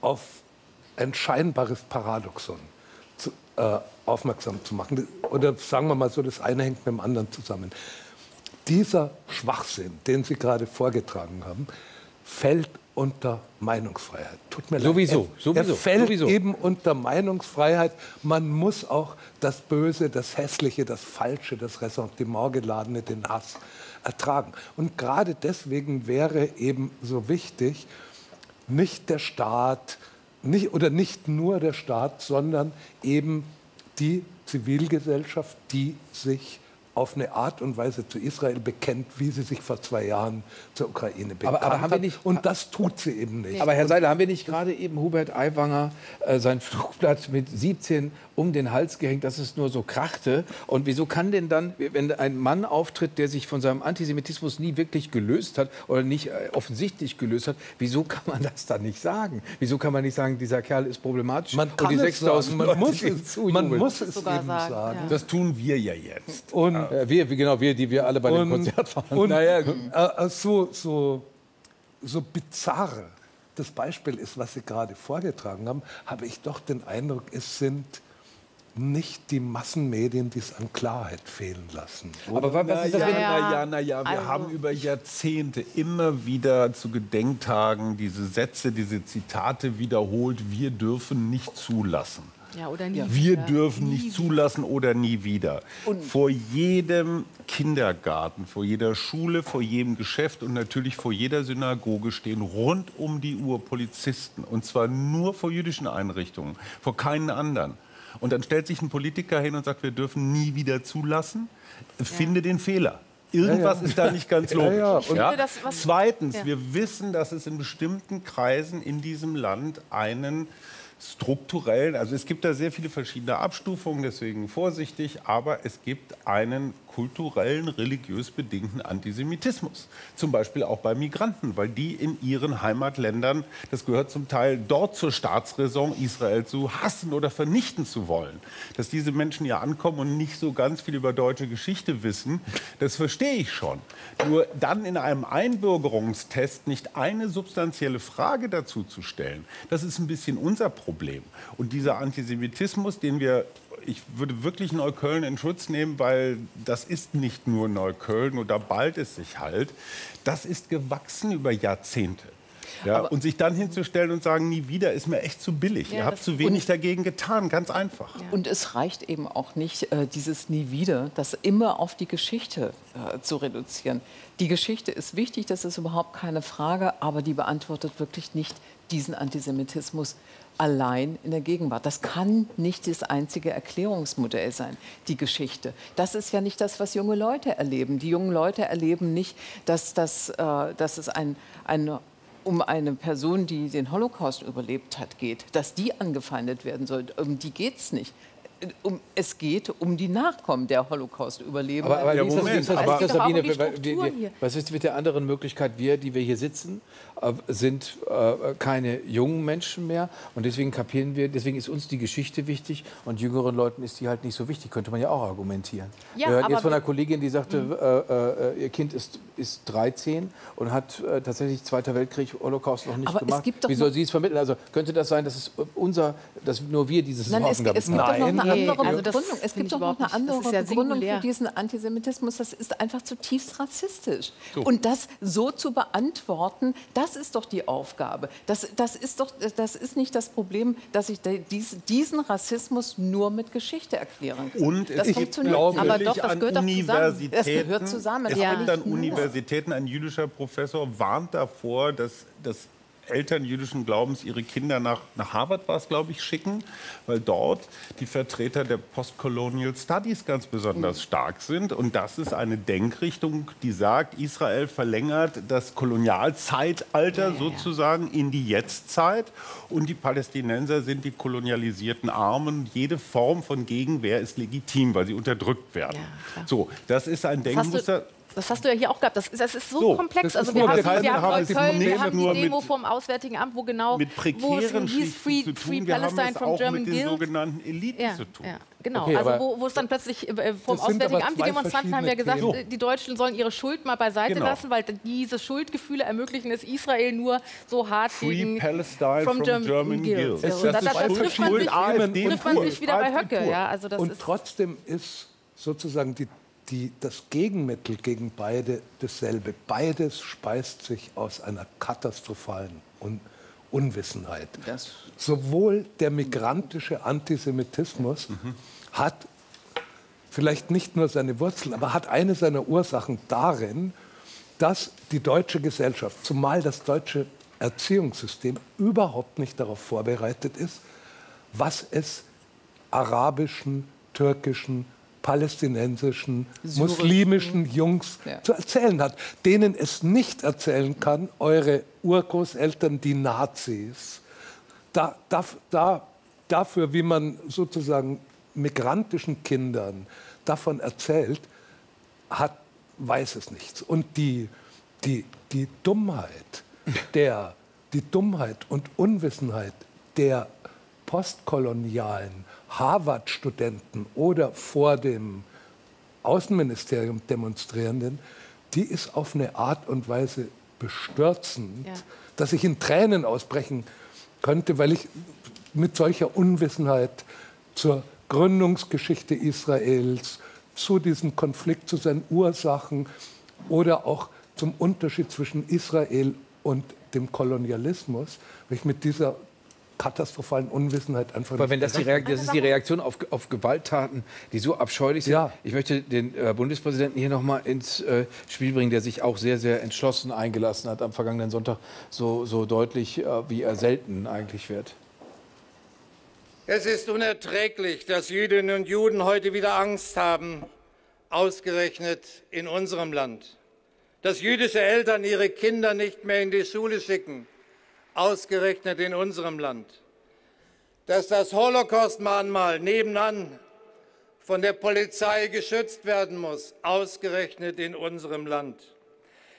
auf ein scheinbares Paradoxon zu, äh, aufmerksam zu machen. Oder sagen wir mal so, das eine hängt mit dem anderen zusammen. Dieser Schwachsinn, den Sie gerade vorgetragen haben, fällt unter Meinungsfreiheit. Tut mir sowieso, leid. Er, sowieso, er fällt sowieso. eben unter Meinungsfreiheit. Man muss auch das Böse, das Hässliche, das Falsche, das Ressentiment geladene, den Hass ertragen. Und gerade deswegen wäre eben so wichtig, nicht der Staat, nicht, oder nicht nur der Staat, sondern eben die Zivilgesellschaft, die sich auf eine Art und Weise zu Israel bekennt, wie sie sich vor zwei Jahren zur Ukraine bekannt aber, aber haben wir nicht, hat. Und das tut sie eben nicht. Aber Herr Seiler, haben wir nicht gerade eben Hubert Aiwanger äh, sein Flugblatt mit 17 um den Hals gehängt, dass es nur so krachte? Und wieso kann denn dann, wenn ein Mann auftritt, der sich von seinem Antisemitismus nie wirklich gelöst hat oder nicht äh, offensichtlich gelöst hat, wieso kann man das dann nicht sagen? Wieso kann man nicht sagen, dieser Kerl ist problematisch? Man kann und die 6000 man, muss es, man muss es eben sagen. sagen. Ja. Das tun wir ja jetzt. Und äh, wir, genau, wir, die wir alle bei und, dem Konzert waren. Und, naja, äh, äh, so, so, so bizarr das Beispiel ist, was Sie gerade vorgetragen haben, habe ich doch den Eindruck, es sind nicht die Massenmedien, die es an Klarheit fehlen lassen. Oder? Aber was ist das? Na ja, na ja, wir also. haben über Jahrzehnte immer wieder zu Gedenktagen diese Sätze, diese Zitate wiederholt, wir dürfen nicht zulassen. Ja, oder nie Wir wieder. dürfen nicht zulassen oder nie wieder. vor jedem Kindergarten, vor jeder Schule, vor jedem Geschäft und natürlich vor jeder Synagoge stehen rund um die Uhr Polizisten. Und zwar nur vor jüdischen Einrichtungen, vor keinen anderen. Und dann stellt sich ein Politiker hin und sagt, wir dürfen nie wieder zulassen. Finde den Fehler. Irgendwas Ja, ja. ist da nicht ganz Ja, logisch. ja. Und- finde das, Zweitens, Ja. wir wissen, dass es in bestimmten Kreisen in diesem Land einen strukturellen, also es gibt da sehr viele verschiedene Abstufungen, deswegen vorsichtig, aber es gibt einen kulturellen, religiös bedingten Antisemitismus. Zum Beispiel auch bei Migranten, weil die in ihren Heimatländern, das gehört zum Teil dort zur Staatsräson, Israel zu hassen oder vernichten zu wollen. Dass diese Menschen hier ankommen und nicht so ganz viel über deutsche Geschichte wissen, das verstehe ich schon. Nur dann in einem Einbürgerungstest nicht eine substanzielle Frage dazu zu stellen, das ist ein bisschen unser Problem. Und dieser Antisemitismus, den wir ich würde wirklich Neukölln in Schutz nehmen, weil das ist nicht nur Neukölln oder bald es sich halt. Das ist gewachsen über Jahrzehnte. Ja, und sich dann hinzustellen und sagen, nie wieder, ist mir echt zu billig. Ja, Ihr habt zu wenig dagegen getan, ganz einfach. Und es reicht eben auch nicht, äh, dieses Nie wieder, das immer auf die Geschichte äh, zu reduzieren. Die Geschichte ist wichtig, das ist überhaupt keine Frage, aber die beantwortet wirklich nicht diesen Antisemitismus allein in der Gegenwart. Das kann nicht das einzige Erklärungsmodell sein, die Geschichte. Das ist ja nicht das, was junge Leute erleben. Die jungen Leute erleben nicht, dass, das, äh, dass es ein, ein um eine Person, die den Holocaust überlebt hat, geht, dass die angefeindet werden soll. Um die geht es nicht. Um, es geht um die Nachkommen der Holocaust-Überlebenden. Aber, aber wie ist das, Aber- Es um Sabine, hier. was ist mit der anderen Möglichkeit? Wir, die wir hier sitzen, äh, sind äh, keine jungen Menschen mehr und deswegen kapieren wir, deswegen ist uns die Geschichte wichtig und jüngeren Leuten ist die halt nicht so wichtig, könnte man ja auch argumentieren. Ja, wir hörten aber jetzt von einer Kollegin, die sagte, äh, äh, ihr Kind ist, ist 13 und hat äh, tatsächlich Zweiter Weltkrieg, Holocaust noch nicht Aber es gemacht. gibt doch Wie soll sie es vermitteln? Also könnte das sein, dass es unser, dass nur wir dieses Nein, es, Sorgen es gibt doch noch eine andere also das Begründung. Es gibt ich doch noch überhaupt eine. Das andere ja Begründung singulär. für diesen Antisemitismus. Das ist einfach zutiefst rassistisch. Und das so zu beantworten, das ist doch die Aufgabe. Das, das, ist, doch, das ist nicht das Problem, dass ich dies, diesen Rassismus nur mit Geschichte erklären kann. Und es das gibt funktioniert glaube nicht. Aber ich, doch, das gehört doch zusammen. Universitäten, Das gehört zusammen. Es Ja. gibt an. Universitäten, ein jüdischer Professor warnt davor, dass, dass Eltern jüdischen Glaubens ihre Kinder nach, nach Harvard, war es, glaube ich, schicken, weil dort die Vertreter der Postcolonial Studies ganz besonders stark sind. Und das ist eine Denkrichtung, die sagt, Israel verlängert das Kolonialzeitalter sozusagen in die Jetztzeit und die Palästinenser sind die kolonialisierten Armen. Jede Form von Gegenwehr ist legitim, weil sie unterdrückt werden. so, das ist ein Denkmuster. Das hast du ja hier auch gehabt. Das ist, das ist so, So, komplex. das Also wir haben, wir haben haben nicht wir haben nur die Demo vom Auswärtigen Amt, wo genau mit wo es hieß Free, Free tun. Wir haben Palestine es from auch German mit den Guild. sogenannten Eliten Ja, zu tun. ja, genau. Okay, also wo, wo es dann plötzlich äh, vom Auswärtigen Amt, die Demonstranten haben ja gesagt, äh, die Deutschen sollen ihre Schuld mal beiseite Genau. lassen, weil diese Schuldgefühle ermöglichen es Israel nur so hart Free gegen Palestine from German Guild. Ist da, da Schuld- trifft man sich, trifft man sich wieder bei Höcke. Ja, also das Und ist, trotzdem ist sozusagen die, die, das Gegenmittel gegen beide dasselbe. Beides speist sich aus einer katastrophalen Un Unwissenheit. Das- Sowohl der migrantische Antisemitismus hat vielleicht nicht nur seine Wurzeln, aber hat eine seiner Ursachen darin, dass die deutsche Gesellschaft, zumal das deutsche Erziehungssystem überhaupt nicht darauf vorbereitet ist, was es arabischen, türkischen, palästinensischen, Syrischen. muslimischen Jungs Ja. zu erzählen hat, denen es nicht erzählen kann, eure Urgroßeltern, die Nazis. Da, da, da, dafür, wie man sozusagen migrantischen Kindern davon erzählt, hat, weiß es nichts. Und die, die, die Dummheit der, die Dummheit und Unwissenheit der postkolonialen Harvard-Studenten oder vor dem Außenministerium Demonstrierenden, die ist auf eine Art und Weise bestürzend, Ja. dass ich in Tränen ausbrechen könnte, weil ich mit solcher Unwissenheit zur Gründungsgeschichte Israels, zu diesem Konflikt, zu seinen Ursachen oder auch zum Unterschied zwischen Israel und dem Kolonialismus, weil ich mit dieser katastrophalen Unwissenheit einfach Aber wenn das, die Reaktion, das ist die Reaktion auf, auf Gewalttaten, die so abscheulich sind. Ja. Ich möchte den äh, Bundespräsidenten hier noch mal ins äh, Spiel bringen, der sich auch sehr, sehr entschlossen eingelassen hat am vergangenen Sonntag, so, so deutlich, äh, wie er selten eigentlich wird. Es ist unerträglich, dass Jüdinnen und Juden heute wieder Angst haben, ausgerechnet in unserem Land. Dass jüdische Eltern ihre Kinder nicht mehr in die Schule schicken, ausgerechnet in unserem Land. Dass das Holocaust-Mahnmal nebenan von der Polizei geschützt werden muss, ausgerechnet in unserem Land.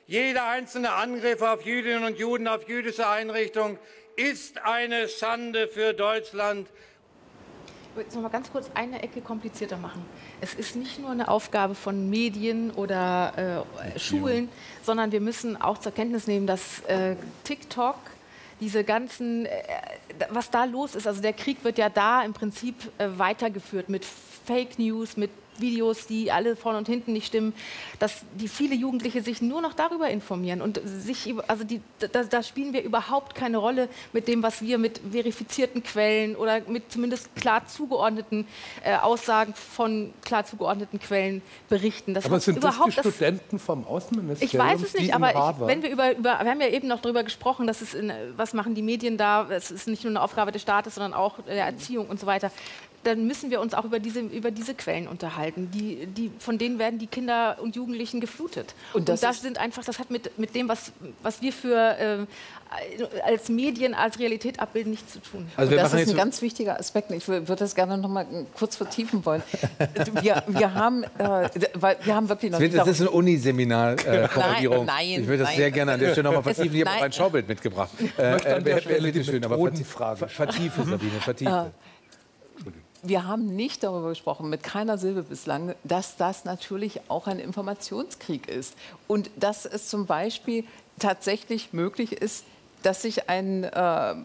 Jeder einzelne Angriff auf Jüdinnen und Juden, auf jüdische Einrichtungen ist eine Schande für Deutschland. Ich will jetzt noch mal ganz kurz eine Ecke komplizierter machen. Es ist nicht nur eine Aufgabe von Medien oder äh, Schulen, sondern wir müssen auch zur Kenntnis nehmen, dass äh, TikTok diese ganzen, äh, was da los ist, also der Krieg wird ja da im Prinzip äh, weitergeführt mit Fake News, mit Videos, die alle vorne und hinten nicht stimmen, dass die viele Jugendliche sich nur noch darüber informieren und sich, also die, da, da spielen wir überhaupt keine Rolle mit dem, was wir mit verifizierten Quellen oder mit zumindest klar zugeordneten äh, Aussagen von klar zugeordneten Quellen berichten. Das Aber sind das die überhaupt das- Studenten vom Außenministerium? ich weiß es die nicht, aber ich, wenn wir über, über, wir haben ja eben noch darüber gesprochen, dass es in, was machen die Medien da, es ist nicht nur eine Aufgabe des Staates, sondern auch der Erziehung und so weiter. Dann müssen wir uns auch über diese, über diese Quellen unterhalten. Die, die, von denen werden die Kinder und Jugendlichen geflutet. Und Und das das, ist- sind einfach, das hat mit, mit dem, was, was wir für äh, als Medien, als Realität abbilden, nichts zu tun. Also das ist ein ganz wichtiger Aspekt. Ich wür- würde das gerne noch mal kurz vertiefen wollen. Wir, wir, haben, äh, weil wir haben wirklich noch Das, wird, das ist ein Uniseminar-Formulierung. Nein, nein, ich würde das nein. sehr gerne an der Stelle noch mal vertiefen. Ich habe auch ein Schaubild mitgebracht. der Stelle die bitteschön, aber vertie- Methodenfrage ver- vertiefe, Sabine, vertiefe. Wir haben nicht darüber gesprochen, mit keiner Silbe bislang, dass das natürlich auch ein Informationskrieg ist. Und dass es zum Beispiel tatsächlich möglich ist, dass sich ein. Äh,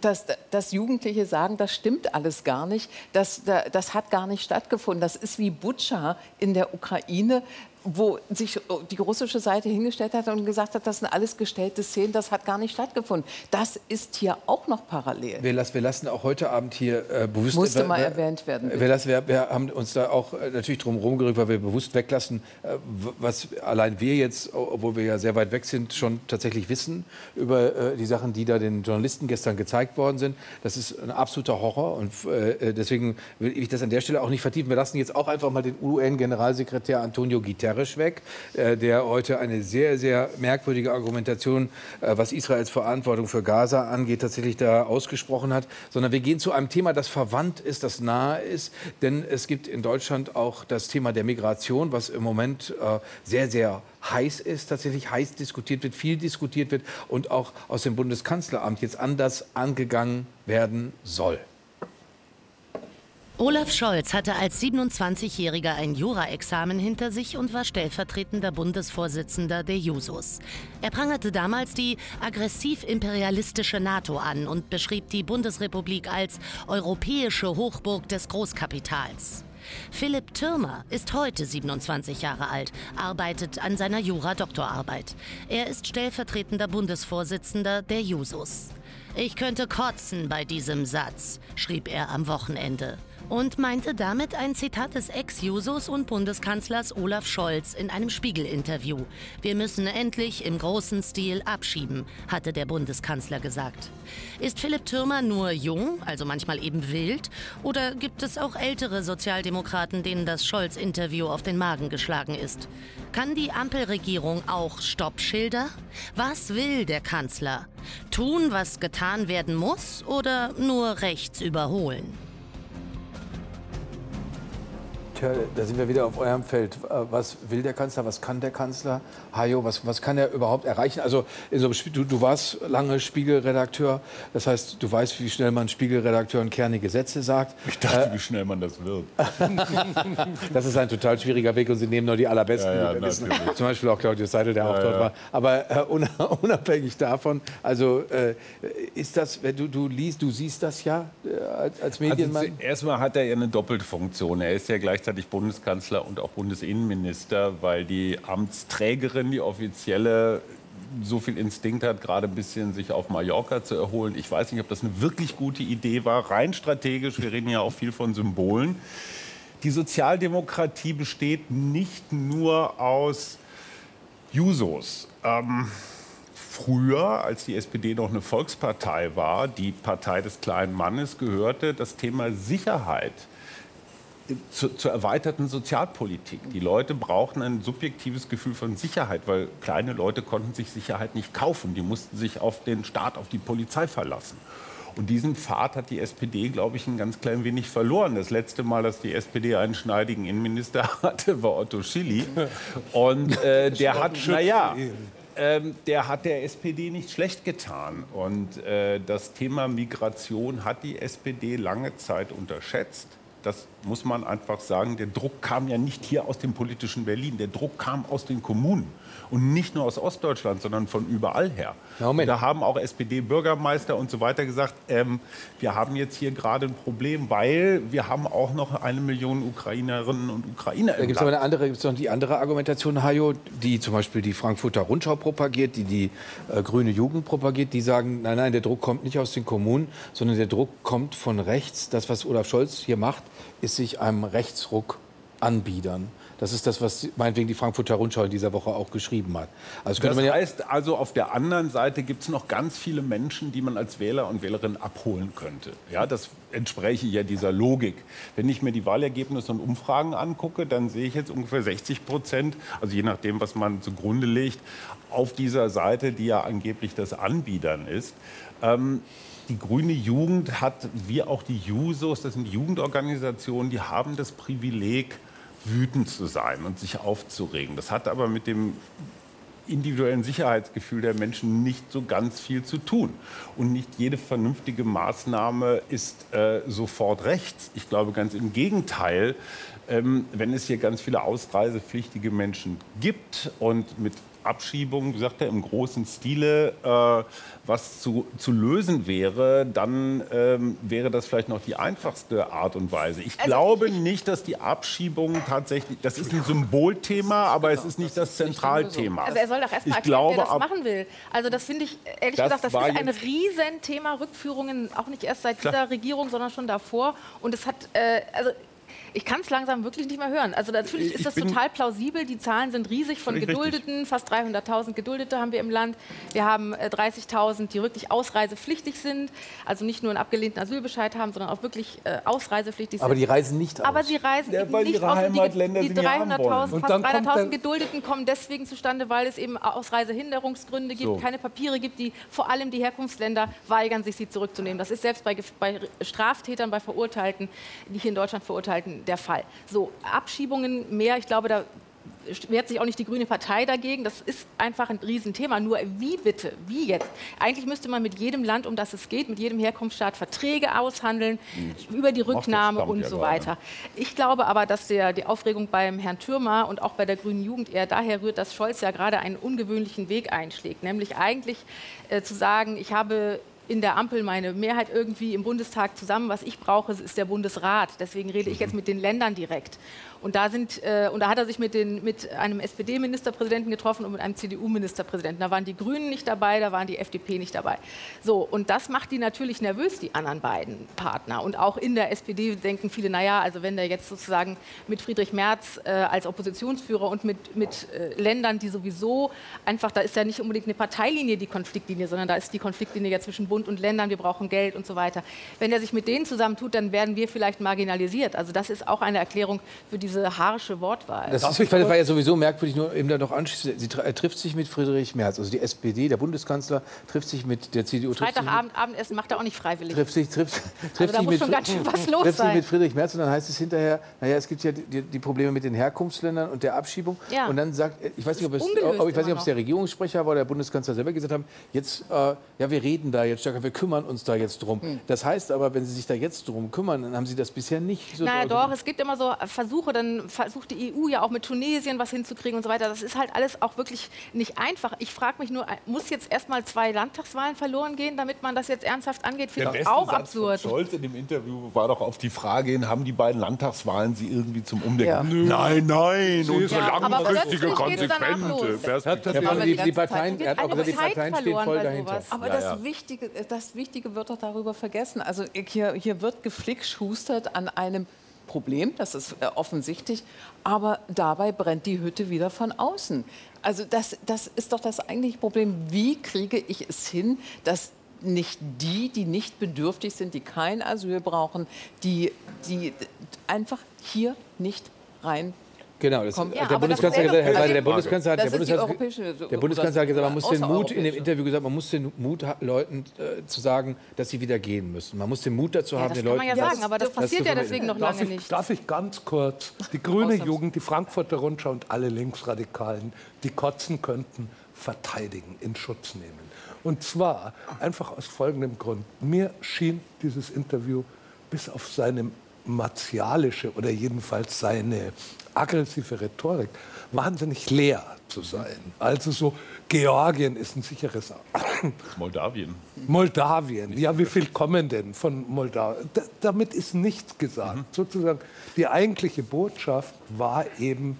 dass, dass Jugendliche sagen, das stimmt alles gar nicht, das, das hat gar nicht stattgefunden. Das ist wie Butscha in der Ukraine, wo sich die russische Seite hingestellt hat und gesagt hat, das sind alles gestellte Szenen, das hat gar nicht stattgefunden. Das ist hier auch noch parallel. Wir lassen, wir lassen auch heute Abend hier äh, bewusst... Musste wir- mal erwähnt werden, bitte. Wir, lassen, wir, wir haben uns da auch äh, natürlich drum rumgerückt, weil wir bewusst weglassen, äh, was allein wir jetzt, obwohl wir ja sehr weit weg sind, schon tatsächlich wissen über äh, die Sachen, die da den Journalisten gestern gezeigt worden sind. Das ist ein absoluter Horror und äh, deswegen will ich das an der Stelle auch nicht vertiefen. Wir lassen jetzt auch einfach mal den UN-Generalsekretär Antonio Guterres weg, äh, der heute eine sehr, sehr merkwürdige Argumentation, äh, was Israels Verantwortung für Gaza angeht, tatsächlich da ausgesprochen hat, sondern wir gehen zu einem Thema, das verwandt ist, das nahe ist, denn es gibt in Deutschland auch das Thema der Migration, was im Moment äh, sehr, sehr heiß ist, tatsächlich heiß diskutiert wird, viel diskutiert wird und auch aus dem Bundeskanzleramt jetzt anders angegangen werden soll. Olaf Scholz hatte als 27-Jähriger ein Jura-Examen hinter sich und war stellvertretender Bundesvorsitzender der Jusos. Er prangerte damals die aggressiv-imperialistische NATO an und beschrieb die Bundesrepublik als europäische Hochburg des Großkapitals. Philipp Türmer ist heute 27 Jahre alt, arbeitet an seiner Jura-Doktorarbeit. Er ist stellvertretender Bundesvorsitzender der Jusos. Ich könnte kotzen bei diesem Satz, schrieb er am Wochenende. Und meinte damit ein Zitat des Ex-Jusos und Bundeskanzlers Olaf Scholz in einem Spiegel-Interview. Wir müssen endlich im großen Stil abschieben, hatte der Bundeskanzler gesagt. Ist Philipp Türmer nur jung, also manchmal eben wild? Oder gibt es auch ältere Sozialdemokraten, denen das Scholz-Interview auf den Magen geschlagen ist? Kann die Ampelregierung auch Stoppschilder? Was will der Kanzler? Tun, was getan werden muss oder nur rechts überholen? Tja, da sind wir wieder auf eurem Feld. Äh, Was will der Kanzler? Was kann der Kanzler? Hajo, was, was kann er überhaupt erreichen? Also, so du, du warst lange Spiegelredakteur. Das heißt, du weißt, wie schnell man Spiegelredakteuren kernige Sätze sagt. Ich dachte, wie schnell man das wird. Das ist ein total schwieriger Weg und Sie nehmen nur die allerbesten, Ja, ja. Zum Beispiel auch Claudius Seidel, der auch Ja, dort ja. war. Aber äh, una- unabhängig davon, also äh, ist das, wenn du, du liest, du siehst das ja äh, als, als Medienmann? Also erstmal hat er ja eine doppelte Funktion. Er ist ja gleichzeitig Bundeskanzler und auch Bundesinnenminister, weil die Amtsträgerin, die offizielle, so viel Instinkt hat, gerade ein bisschen sich auf Mallorca zu erholen. Ich weiß nicht, ob das eine wirklich gute Idee war, rein strategisch. Wir reden ja auch viel von Symbolen. Die Sozialdemokratie besteht nicht nur aus Jusos. Ähm, früher, als die SPD noch eine Volkspartei war, die Partei des kleinen Mannes, gehörte das Thema Sicherheit zu, zur erweiterten Sozialpolitik. Die Leute brauchten ein subjektives Gefühl von Sicherheit, weil kleine Leute konnten sich Sicherheit nicht kaufen. Die mussten sich auf den Staat, auf die Polizei verlassen. Und diesen Pfad hat die SPD, glaube ich, ein ganz klein wenig verloren. Das letzte Mal, dass die SPD einen schneidigen Innenminister hatte, war Otto Schilly. Und äh, der hat, naja, ähm, der hat der SPD nicht schlecht getan. Und äh, das Thema Migration hat die SPD lange Zeit unterschätzt. Das muss man einfach sagen. Der Druck kam ja nicht hier aus dem politischen Berlin. Der Druck kam aus den Kommunen. Und nicht nur aus Ostdeutschland, sondern von überall her. da haben auch SPD-Bürgermeister und so weiter gesagt, ähm, wir haben jetzt hier gerade ein Problem, weil wir haben auch noch eine Million Ukrainerinnen und Ukrainer Da gibt es noch, eine andere, gibt's noch die andere Argumentation, Hajo, die zum Beispiel die Frankfurter Rundschau propagiert, die die äh, grüne Jugend propagiert. Die sagen, nein, nein, der Druck kommt nicht aus den Kommunen, sondern der Druck kommt von rechts. Das, was Olaf Scholz hier macht, ist sich einem Rechtsruck anbiedern. Das ist das, was meinetwegen die Frankfurter Rundschau in dieser Woche auch geschrieben hat. Also das ja heißt also, auf der anderen Seite gibt es noch ganz viele Menschen, die man als Wähler und Wählerin abholen könnte. Ja, das entspräche ja dieser Logik. Wenn ich mir die Wahlergebnisse und Umfragen angucke, dann sehe ich jetzt ungefähr 60 Prozent, also je nachdem, was man zugrunde legt, auf dieser Seite, die ja angeblich das Anbiedern ist. Ähm, die grüne Jugend hat, wie auch die Jusos, das sind Jugendorganisationen, die haben das Privileg, wütend zu sein und sich aufzuregen. Das hat aber mit dem individuellen Sicherheitsgefühl der Menschen nicht so ganz viel zu tun. Und nicht jede vernünftige Maßnahme ist äh, sofort rechts. Ich glaube ganz im Gegenteil. Ähm, wenn es hier ganz viele ausreisepflichtige Menschen gibt und mit Abschiebung, wie sagt er, im großen Stile äh, was zu, zu lösen wäre, dann ähm, wäre das vielleicht noch die einfachste Art und Weise. Ich also glaube nicht, dass die Abschiebung tatsächlich, das ist ein Symbolthema, aber es ist nicht das Zentralthema. Also er soll doch erstmal erklären, wer das machen will. Also das finde ich, ehrlich das gesagt, das ist ein Riesenthema, Rückführungen, auch nicht erst seit dieser Regierung, sondern schon davor. Und es hat, äh, also ich kann es langsam wirklich nicht mehr hören. Also natürlich ist das total plausibel. Die Zahlen sind riesig von Geduldeten. Richtig. Fast 300.000 Geduldete haben wir im Land. Wir haben äh, 30.000, die wirklich ausreisepflichtig sind. Also nicht nur einen abgelehnten Asylbescheid haben, sondern auch wirklich äh, ausreisepflichtig sind. Aber die reisen nicht aus. Aber sie reisen ja, weil nicht ihre aus. Heimatländer die, die 300.000, fast 300.000 Geduldeten kommen deswegen zustande, weil es eben Ausreisehinderungsgründe gibt, so. keine Papiere gibt, die vor allem die Herkunftsländer weigern, sich sie zurückzunehmen. Das ist selbst bei, bei Straftätern, bei Verurteilten, die hier in Deutschland verurteilten, der Fall. So, Abschiebungen mehr, ich glaube, da wehrt sich auch nicht die Grüne Partei dagegen. Das ist einfach ein Riesenthema. Nur wie bitte? Wie jetzt? Eigentlich müsste man mit jedem Land, um das es geht, mit jedem Herkunftsstaat Verträge aushandeln mhm. über die Rücknahme und ja so weiter. Ich glaube aber, dass der, die Aufregung beim Herrn Türmer und auch bei der Grünen Jugend eher daher rührt, dass Scholz ja gerade einen ungewöhnlichen Weg einschlägt. Nämlich eigentlich äh, zu sagen, ich habe in der Ampel meine Mehrheit irgendwie im Bundestag zusammen. Was ich brauche, ist der Bundesrat. Deswegen rede ich jetzt mit den Ländern direkt. Und da, sind, äh, und da hat er sich mit, den, mit einem SPD-Ministerpräsidenten getroffen und mit einem CDU-Ministerpräsidenten. Da waren die Grünen nicht dabei, da waren die FDP nicht dabei. So, und das macht die natürlich nervös, die anderen beiden Partner. Und auch in der SPD denken viele, naja, also wenn der jetzt sozusagen mit Friedrich Merz äh, als Oppositionsführer und mit, mit äh, Ländern, die sowieso einfach, da ist ja nicht unbedingt eine Parteilinie die Konfliktlinie, sondern da ist die Konfliktlinie ja zwischen Bund und Ländern, wir brauchen Geld und so weiter. Wenn er sich mit denen zusammentut, dann werden wir vielleicht marginalisiert. Also das ist auch eine Erklärung für die diese harsche Wortwahl. Das, ist, das war ja sowieso merkwürdig, nur eben da noch anschließend. Sie, er trifft sich mit Friedrich Merz, also die SPD, der Bundeskanzler, trifft sich mit der CDU. Freitagabend, Abendessen macht er auch nicht freiwillig. Trifft sich, trifft, trifft also sich mit, trifft sich mit Friedrich Merz und dann heißt es hinterher, naja, es gibt ja die, die Probleme mit den Herkunftsländern und der Abschiebung. Ja. Und dann sagt, ich weiß nicht, ob es, ob, ich weiß nicht, ob es der Regierungssprecher war oder der Bundeskanzler selber gesagt haben, jetzt, äh, ja, wir reden da jetzt, stärker, wir kümmern uns da jetzt drum. Hm. Das heißt aber, wenn Sie sich da jetzt drum kümmern, dann haben Sie das bisher nicht so Naja, doch, es gibt immer so Versuche, dann versucht die EU ja auch mit Tunesien was hinzukriegen und so weiter. Das ist halt alles auch wirklich nicht einfach. Ich frage mich nur, muss jetzt erstmal zwei Landtagswahlen verloren gehen, damit man das jetzt ernsthaft angeht? Finde ich auch absurd. Von Scholz in dem Interview war doch auf die Frage hin, haben die beiden Landtagswahlen sie irgendwie zum Umdenken? Ja. Nein, nein, langfristige, los. Perspektive. Ja, allem Aber die, die die ganze Parteien, Zeit er hat auch wird gesagt, die Zeit Parteien stehen voll dahinter. sowas. Aber Ja, das, ja. Wichtige, das Wichtige wird doch darüber vergessen. Also hier, hier wird geflickschustert an einem Problem, das ist äh, offensichtlich, aber dabei brennt die Hütte wieder von außen. Also das, das ist doch das eigentliche Problem. Wie kriege ich es hin, dass nicht die, die nicht bedürftig sind, die kein Asyl brauchen, die, die einfach hier nicht rein Genau, das, Kommt- der Ja, aber Bundeskanzler das gesagt, also der Bundeskanzler hat, das der Bundeskanzler, der Bundeskanzler hat gesagt, man muss den Mut in dem. Interview gesagt, man muss den Mut haben, Leuten äh, zu sagen, dass sie wieder gehen müssen. Man muss den Mut dazu haben, das den kann Leuten man ja das- sagen, aber das das passiert ja deswegen noch lange ich, nicht. darf ich ganz kurz die grüne Jugend, die Frankfurter Rundschau und alle Linksradikalen, die kotzen könnten, verteidigen, in Schutz nehmen. Und zwar einfach aus folgendem Grund. Mir schien dieses Interview bis auf seine martialische oder jedenfalls seine aggressive Rhetorik wahnsinnig leer zu sein. Also so, Georgien ist ein sicheres Moldawien. Moldawien, ja, wie viel kommen denn von Moldawien? Da, damit ist nichts gesagt. Sozusagen, die eigentliche Botschaft war eben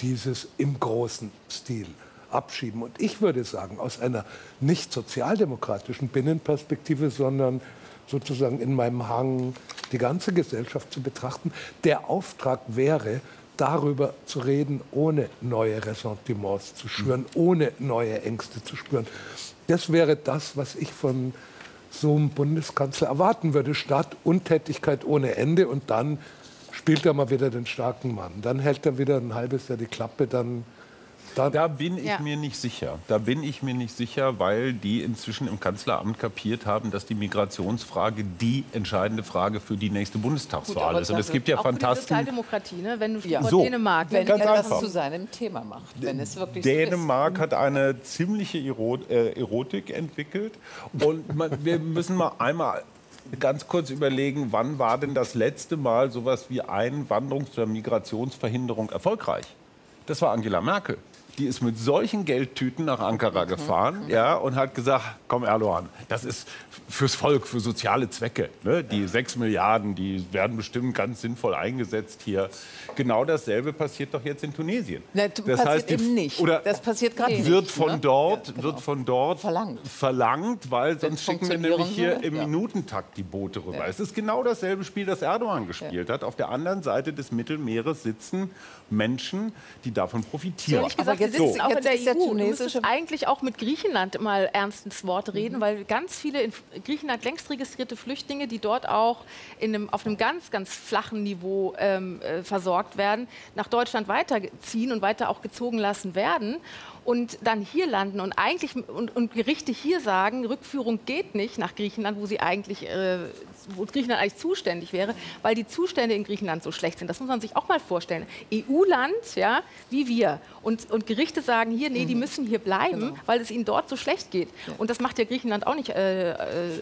dieses im großen Stil abschieben. Und ich würde sagen, aus einer nicht sozialdemokratischen Binnenperspektive, sondern sozusagen in meinem Hang, die ganze Gesellschaft zu betrachten, der Auftrag wäre, darüber zu reden, ohne neue Ressentiments zu schüren, ohne neue Ängste zu spüren. Das wäre das, was ich von so einem Bundeskanzler erwarten würde, statt Untätigkeit ohne Ende und dann spielt er mal wieder den starken Mann. Dann hält er wieder ein halbes Jahr die Klappe, dann... dann Da bin ich Ja. mir nicht sicher. Da bin ich mir nicht sicher, weil die inzwischen im Kanzleramt kapiert haben, dass die Migrationsfrage die entscheidende Frage für die nächste Bundestagswahl aber ist. Und es gibt ja Fantasten. Sozialdemokratie, ne? wenn du Ja. So. Dänemark, wenn Ganz er das einfach. zu seinem Thema macht. Wenn es wirklich so ist. Dänemark hat eine ziemliche äh, Erotik entwickelt. Und man, wir müssen mal einmal ganz kurz überlegen, wann war denn das letzte Mal sowas wie Einwanderungs- oder Migrationsverhinderung erfolgreich? Das war Angela Merkel. Die ist mit solchen Geldtüten nach Ankara gefahren ja, und hat gesagt, komm Erdogan, das ist fürs Volk, für soziale Zwecke. Ne? Die sechs Milliarden, die werden bestimmt ganz sinnvoll eingesetzt hier. Genau dasselbe passiert doch jetzt in Tunesien. Ne, t- passiert eben nicht. Oder Das passiert gerade nicht, wird von ne? dort, Ja, genau. wird von dort Verlangt. verlangt, weil sonst schicken wir nämlich hier im ja. Minutentakt die Boote rüber. Ja. Es ist genau dasselbe Spiel, das Erdogan gespielt hat. Auf der anderen Seite des Mittelmeeres sitzen Menschen, die davon profitieren. Gesagt, jetzt wir sitzen ist- auch in jetzt der ist der EU. Du tunesische- müsstest eigentlich auch mit Griechenland mal ernst ins Wort reden, weil ganz viele in Griechenland längst registrierte Flüchtlinge, die dort auch in einem, auf einem ganz, ganz flachen Niveau ähm, äh, versorgt werden, nach Deutschland weiterziehen und weiter auch gezogen lassen werden und dann hier landen und eigentlich und, und Gerichte hier sagen, Rückführung geht nicht nach Griechenland, wo sie eigentlich äh, wo Griechenland eigentlich zuständig wäre, weil die Zustände in Griechenland so schlecht sind. Das muss man sich auch mal vorstellen. EU-Land, ja, wie wir. Und, und Gerichte sagen hier, nee, die müssen hier bleiben, weil es ihnen dort so schlecht geht. Und das macht ja Griechenland auch nicht äh, äh,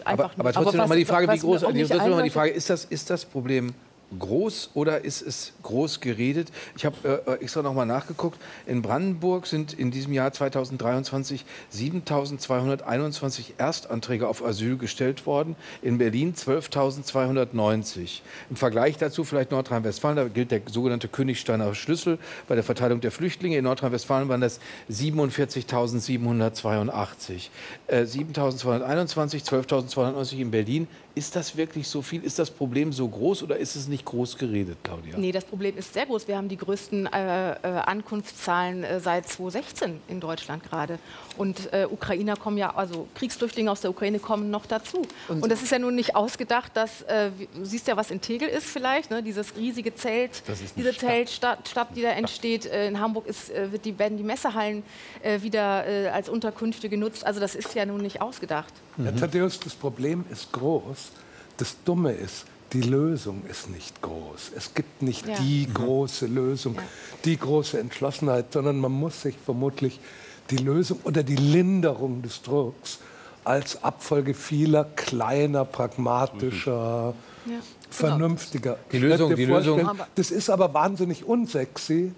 einfach Aber, aber trotzdem nochmal die Frage, wie groß, trotzdem noch mal die Frage ist, das, ist das Problem groß oder ist es groß geredet? Ich habe äh, extra nochmal nachgeguckt. In Brandenburg sind in diesem Jahr 2023 7.221 Erstanträge auf Asyl gestellt worden, in Berlin 12.290. Im Vergleich dazu vielleicht Nordrhein-Westfalen, da gilt der sogenannte Königsteiner Schlüssel bei der Verteilung der Flüchtlinge. In Nordrhein-Westfalen waren das 47.782. Äh, 7.221, 12.290 in Berlin. Ist das wirklich so viel? Ist das Problem so groß oder ist es nicht groß geredet, Claudia? Nee, das Problem ist sehr groß. Wir haben die größten äh, äh, Ankunftszahlen äh, seit 2016 in Deutschland gerade. Und äh, Ukrainer kommen ja, also Kriegsflüchtlinge aus der Ukraine kommen noch dazu. Und, das ist ja nun nicht ausgedacht, dass, äh, du siehst ja, was in Tegel ist vielleicht, ne? dieses riesige Zelt, diese Stadt. Zeltstadt, Stadt, die da entsteht. Äh, in Hamburg ist, äh, wird die, werden die Messehallen äh, wieder äh, als Unterkünfte genutzt. Also das ist ja nun nicht ausgedacht. Herr Thaddeus, das Problem ist groß. Das Dumme ist, die Lösung ist nicht groß. Es gibt nicht Ja. die große Lösung, die große Entschlossenheit, sondern man muss sich vermutlich die Lösung oder die Linderung des Drucks als Abfolge vieler kleiner, pragmatischer, Ja. vernünftiger Die Lösung- die Lösung- vorstellen. Das ist aber wahnsinnig unsexy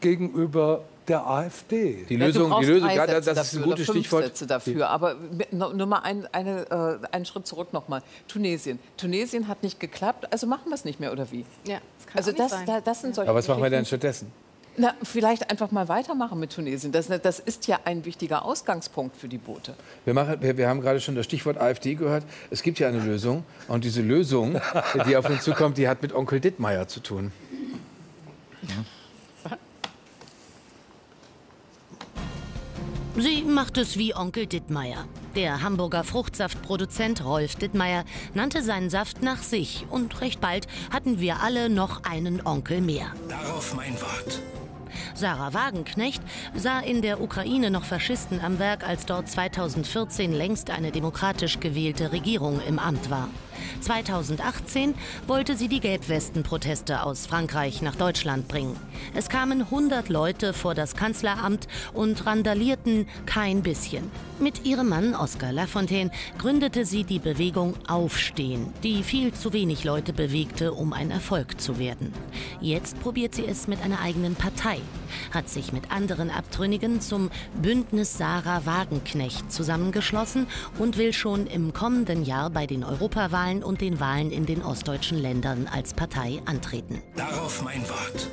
gegenüber der AfD. Die Ja, Lösung, die brauchst Lösung, ja, Sätze das ist dafür ein oder gutes Stichwort. Sätze dafür. Aber nur mal ein, eine, äh, einen Schritt zurück nochmal. Tunesien. Tunesien hat nicht geklappt, also machen wir es nicht mehr, oder wie? Ja, das kann Also auch nicht das, sein. da, das sind solche Aber was machen wir denn stattdessen? Na, vielleicht einfach mal weitermachen mit Tunesien. Das, das ist ja ein wichtiger Ausgangspunkt für die Boote. Wir, machen, wir, wir haben gerade schon das Stichwort AfD gehört. Es gibt ja eine Lösung. Und diese Lösung, die auf uns zukommt, die hat mit Onkel Dittmeier zu tun. Sie macht es wie Onkel Dittmeier. Der Hamburger Fruchtsaftproduzent Rolf Dittmeier nannte seinen Saft nach sich und recht bald hatten wir alle noch einen Onkel mehr. Darauf mein Wort. Sarah Wagenknecht sah in der Ukraine noch Faschisten am Werk, als dort 2014 längst eine demokratisch gewählte Regierung im Amt war. 2018 wollte sie die Gelbwesten-Proteste aus Frankreich nach Deutschland bringen. Es kamen 100 Leute vor das Kanzleramt und randalierten kein bisschen. Mit ihrem Mann Oskar Lafontaine gründete sie die Bewegung Aufstehen, die viel zu wenig Leute bewegte, um ein Erfolg zu werden. Jetzt probiert sie es mit einer eigenen Partei, hat sich mit anderen Abtrünnigen zum Bündnis Sarah Wagenknecht zusammengeschlossen und will schon im kommenden Jahr bei den Europawahlen und den Wahlen in den ostdeutschen Ländern als Partei antreten. Darauf mein Wort.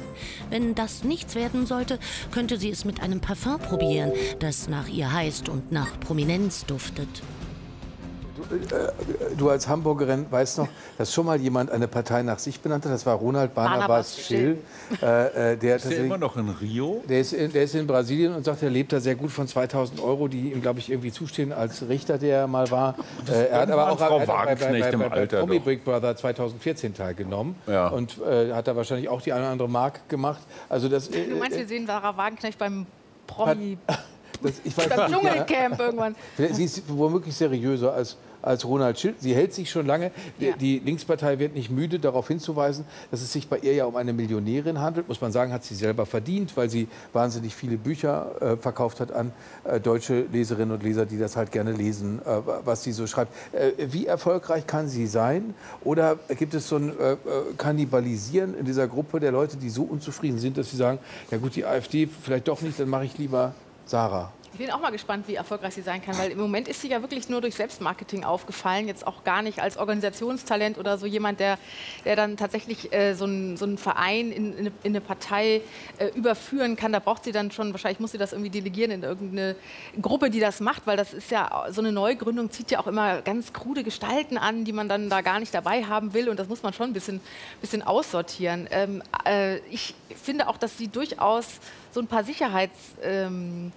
Wenn das nichts werden sollte, könnte sie es mit einem Parfum probieren, das nach ihr heißt und nach Prominenz duftet. Du als Hamburgerin weißt noch, dass schon mal jemand eine Partei nach sich benannt hat. Das war Ronald Barnabas Barnabas Schill. Äh, äh, der Ist der immer noch in Rio? Der ist, in, der ist in Brasilien und sagt, er lebt da sehr gut von 2000 Euro, die ihm, glaube ich, irgendwie zustehen als Richter, der er mal war. Äh, er hat aber auch Frau bei, bei, bei, im bei, Promi. Big Brother 2014 teilgenommen Ja. und äh, hat da wahrscheinlich auch die eine oder andere Mark gemacht. Also das, äh, Du meinst, wir sehen Sarah Wagenknecht beim Promi, das, ich weiß ja. Dschungelcamp irgendwann. Sie ist womöglich seriöser als, als Ronald Schill. Sie hält sich schon lange. Die- Ja. Die Linkspartei wird nicht müde, darauf hinzuweisen, dass es sich bei ihr ja um eine Millionärin handelt. Muss man sagen, hat sie selber verdient, weil sie wahnsinnig viele Bücher äh, verkauft hat an äh, deutsche Leserinnen und Leser, die das halt gerne lesen, äh, was sie so schreibt. Äh, wie erfolgreich kann sie sein? Oder gibt es so ein äh, äh, Kannibalisieren in dieser Gruppe der Leute, die so unzufrieden sind, dass sie sagen, ja gut, die AfD vielleicht doch nicht, dann mache ich lieber Sarah. Ich bin auch mal gespannt, wie erfolgreich sie sein kann, weil im Moment ist sie ja wirklich nur durch Selbstmarketing aufgefallen, jetzt auch gar nicht als Organisationstalent oder so jemand, der, der dann tatsächlich äh, so, einen, so einen Verein in, in, eine, in eine Partei äh, überführen kann. Da braucht sie dann schon, wahrscheinlich muss sie das irgendwie delegieren in irgendeine Gruppe, die das macht, weil das ist ja, so eine Neugründung zieht ja auch immer ganz krude Gestalten an, die man dann da gar nicht dabei haben will und das muss man schon ein bisschen, bisschen aussortieren. Ähm, äh, ich finde auch, dass sie durchaus so ein paar Sicherheits... Ähm,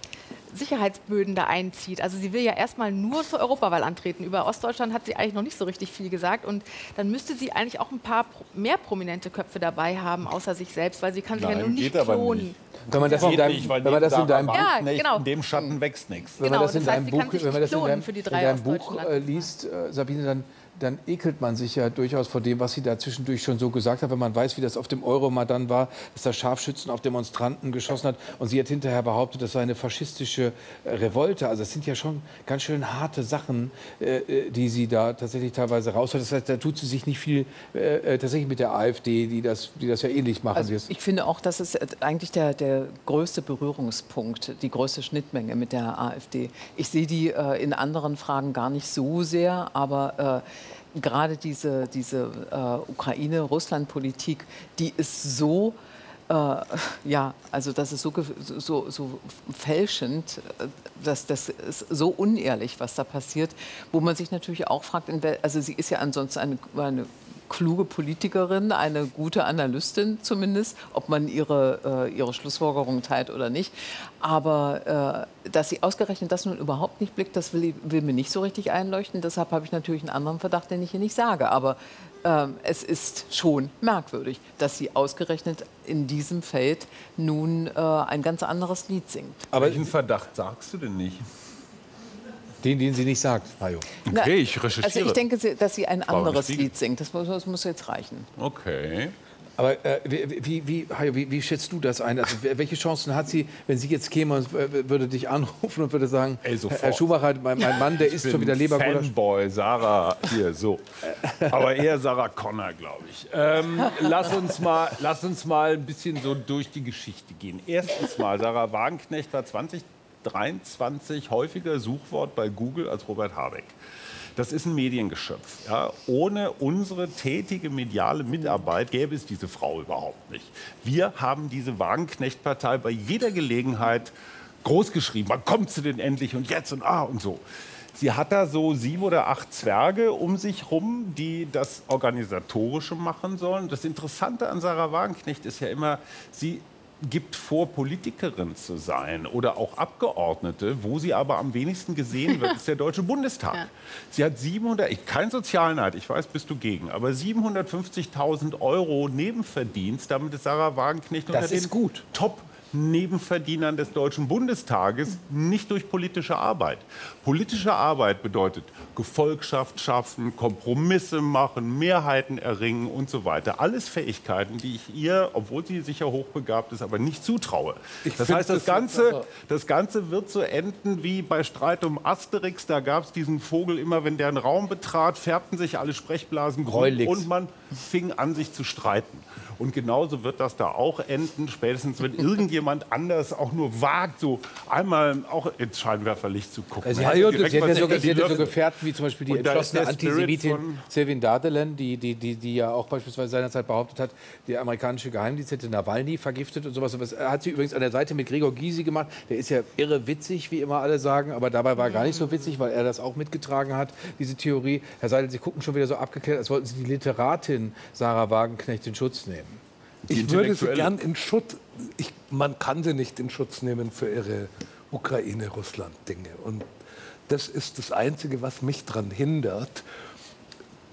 Sicherheitsböden da einzieht. Also sie will ja erstmal nur zur Europawahl antreten. Über Ostdeutschland hat sie eigentlich noch nicht so richtig viel gesagt. Und dann müsste sie eigentlich auch ein paar mehr prominente Köpfe dabei haben, außer sich selbst, weil sie kann sich ja nun nicht klonen. Wenn man das Geht in deinem, nicht, wenn man das in deinem Ja, genau. in dem Schatten wächst nichts. Wenn man Genau, das in das heißt, deinem sie Buch, kann sich wenn man nicht das in deinem, in Buch äh, liest, äh, Sabine, dann, dann ekelt man sich ja durchaus vor dem, was sie da zwischendurch schon so gesagt hat, wenn man weiß, wie das auf dem Euromaidan war, dass da Scharfschützen auf Demonstranten geschossen hat und sie hat hinterher behauptet, das sei eine faschistische äh, Revolte. Also es sind ja schon ganz schön harte Sachen, äh, äh, die sie da tatsächlich teilweise raushört. Das heißt, da tut sie sich nicht viel äh, äh, tatsächlich mit der AfD, die das, die das ja ähnlich machen. Also ich finde auch, das ist eigentlich der, der größte Berührungspunkt, die größte Schnittmenge mit der AfD. Ich sehe die äh, in anderen Fragen gar nicht so sehr, aber gerade diese, diese äh, Ukraine-Russland-Politik, die ist so äh, ja, also das ist so, so, so fälschend, äh, das, das ist so unehrlich, was da passiert, wo man sich natürlich auch fragt, also sie ist ja ansonsten eine, eine kluge Politikerin, eine gute Analystin zumindest, ob man ihre, äh, ihre Schlussfolgerungen teilt oder nicht. Aber äh, dass sie ausgerechnet das nun überhaupt nicht blickt, das will, will mir nicht so richtig einleuchten. Deshalb habe ich natürlich einen anderen Verdacht, den ich hier nicht sage. Aber ähm, es ist schon merkwürdig, dass sie ausgerechnet in diesem Feld nun äh, ein ganz anderes Lied singt. Aber welchen Verdacht sagst du denn nicht? Den, den sie nicht sagt, Mario. Na, Okay, ich recherchiere. Also ich denke, dass sie ein anderes. Lied singt. Das muss, das muss jetzt reichen. Okay. Aber äh, wie, wie, wie, Hajo, wie, wie schätzt du das ein? Also, welche Chancen hat sie, wenn sie jetzt käme und äh, würde dich anrufen und würde sagen, Ey. Herr Schumacher, mein, mein Mann, der bin schon wieder Lebergulasch. Fanboy, Sarah, hier, so. Aber eher Sarah Connor, glaube ich. Ähm, lass, uns mal, lass uns mal ein bisschen so durch die Geschichte gehen. Erstens mal, Sarah Wagenknecht war 2023 häufiger Suchwort bei Google als Robert Habeck. Das ist ein Mediengeschöpf. Ja. Ohne unsere tätige mediale Mitarbeit gäbe es diese Frau überhaupt nicht. Wir haben diese Wagenknecht-Partei bei jeder Gelegenheit großgeschrieben. Wann kommt sie denn endlich und jetzt und ah und so. Sie hat da so sieben oder acht Zwerge um sich rum, die das Organisatorische machen sollen. Das Interessante an Sarah Wagenknecht ist ja immer, sie gibt vor, Politikerin zu sein oder auch Abgeordnete. Wo sie aber am wenigsten gesehen wird, ist der Deutsche Bundestag. Ja. Sie hat 700, ich, kein Sozialneid, ich weiß, bist du gegen, aber 750.000 Euro Nebenverdienst. Damit ist Sarah Wagenknecht Das unter ist den gut. Top Nebenverdienern des Deutschen Bundestages, nicht durch politische Arbeit. Politische Arbeit bedeutet Gefolgschaft schaffen, Kompromisse machen, Mehrheiten erringen und so weiter. Alles Fähigkeiten, die ich ihr, obwohl sie sicher hochbegabt ist, aber nicht zutraue. Ich das heißt, das das Ganze, das Ganze wird so enden wie bei Streit um Asterix. Da gab es diesen Vogel immer, wenn der einen Raum betrat, färbten sich alle Sprechblasen grün und man fing an, sich zu streiten. Und genauso wird das da auch enden, spätestens wenn irgendjemand anders auch nur wagt, so einmal auch ins Scheinwerferlicht zu gucken. Also sie, Man hat, hätte sie, direkt hat ja so, sie hat ja so. Gefährten wie zum Beispiel die entschlossene Antisemitin Selvin Dardelen, die, die, die, die ja auch beispielsweise seinerzeit behauptet hat, der amerikanische Geheimdienst hätte Nawalny vergiftet und sowas. Das hat sie übrigens an der Seite mit Gregor Gysi gemacht. Der ist ja irre witzig, wie immer alle sagen, aber dabei war er gar nicht so witzig, weil er das auch mitgetragen hat, diese Theorie. Herr Seidel, Sie gucken schon wieder so abgeklärt, als wollten Sie die Literatin Sarah Wagenknecht in Schutz nehmen. Ich würde sie gern in Schutz. Ich, man kann sie nicht in Schutz nehmen für ihre Ukraine-Russland-Dinge. Und das ist das Einzige, was mich daran hindert,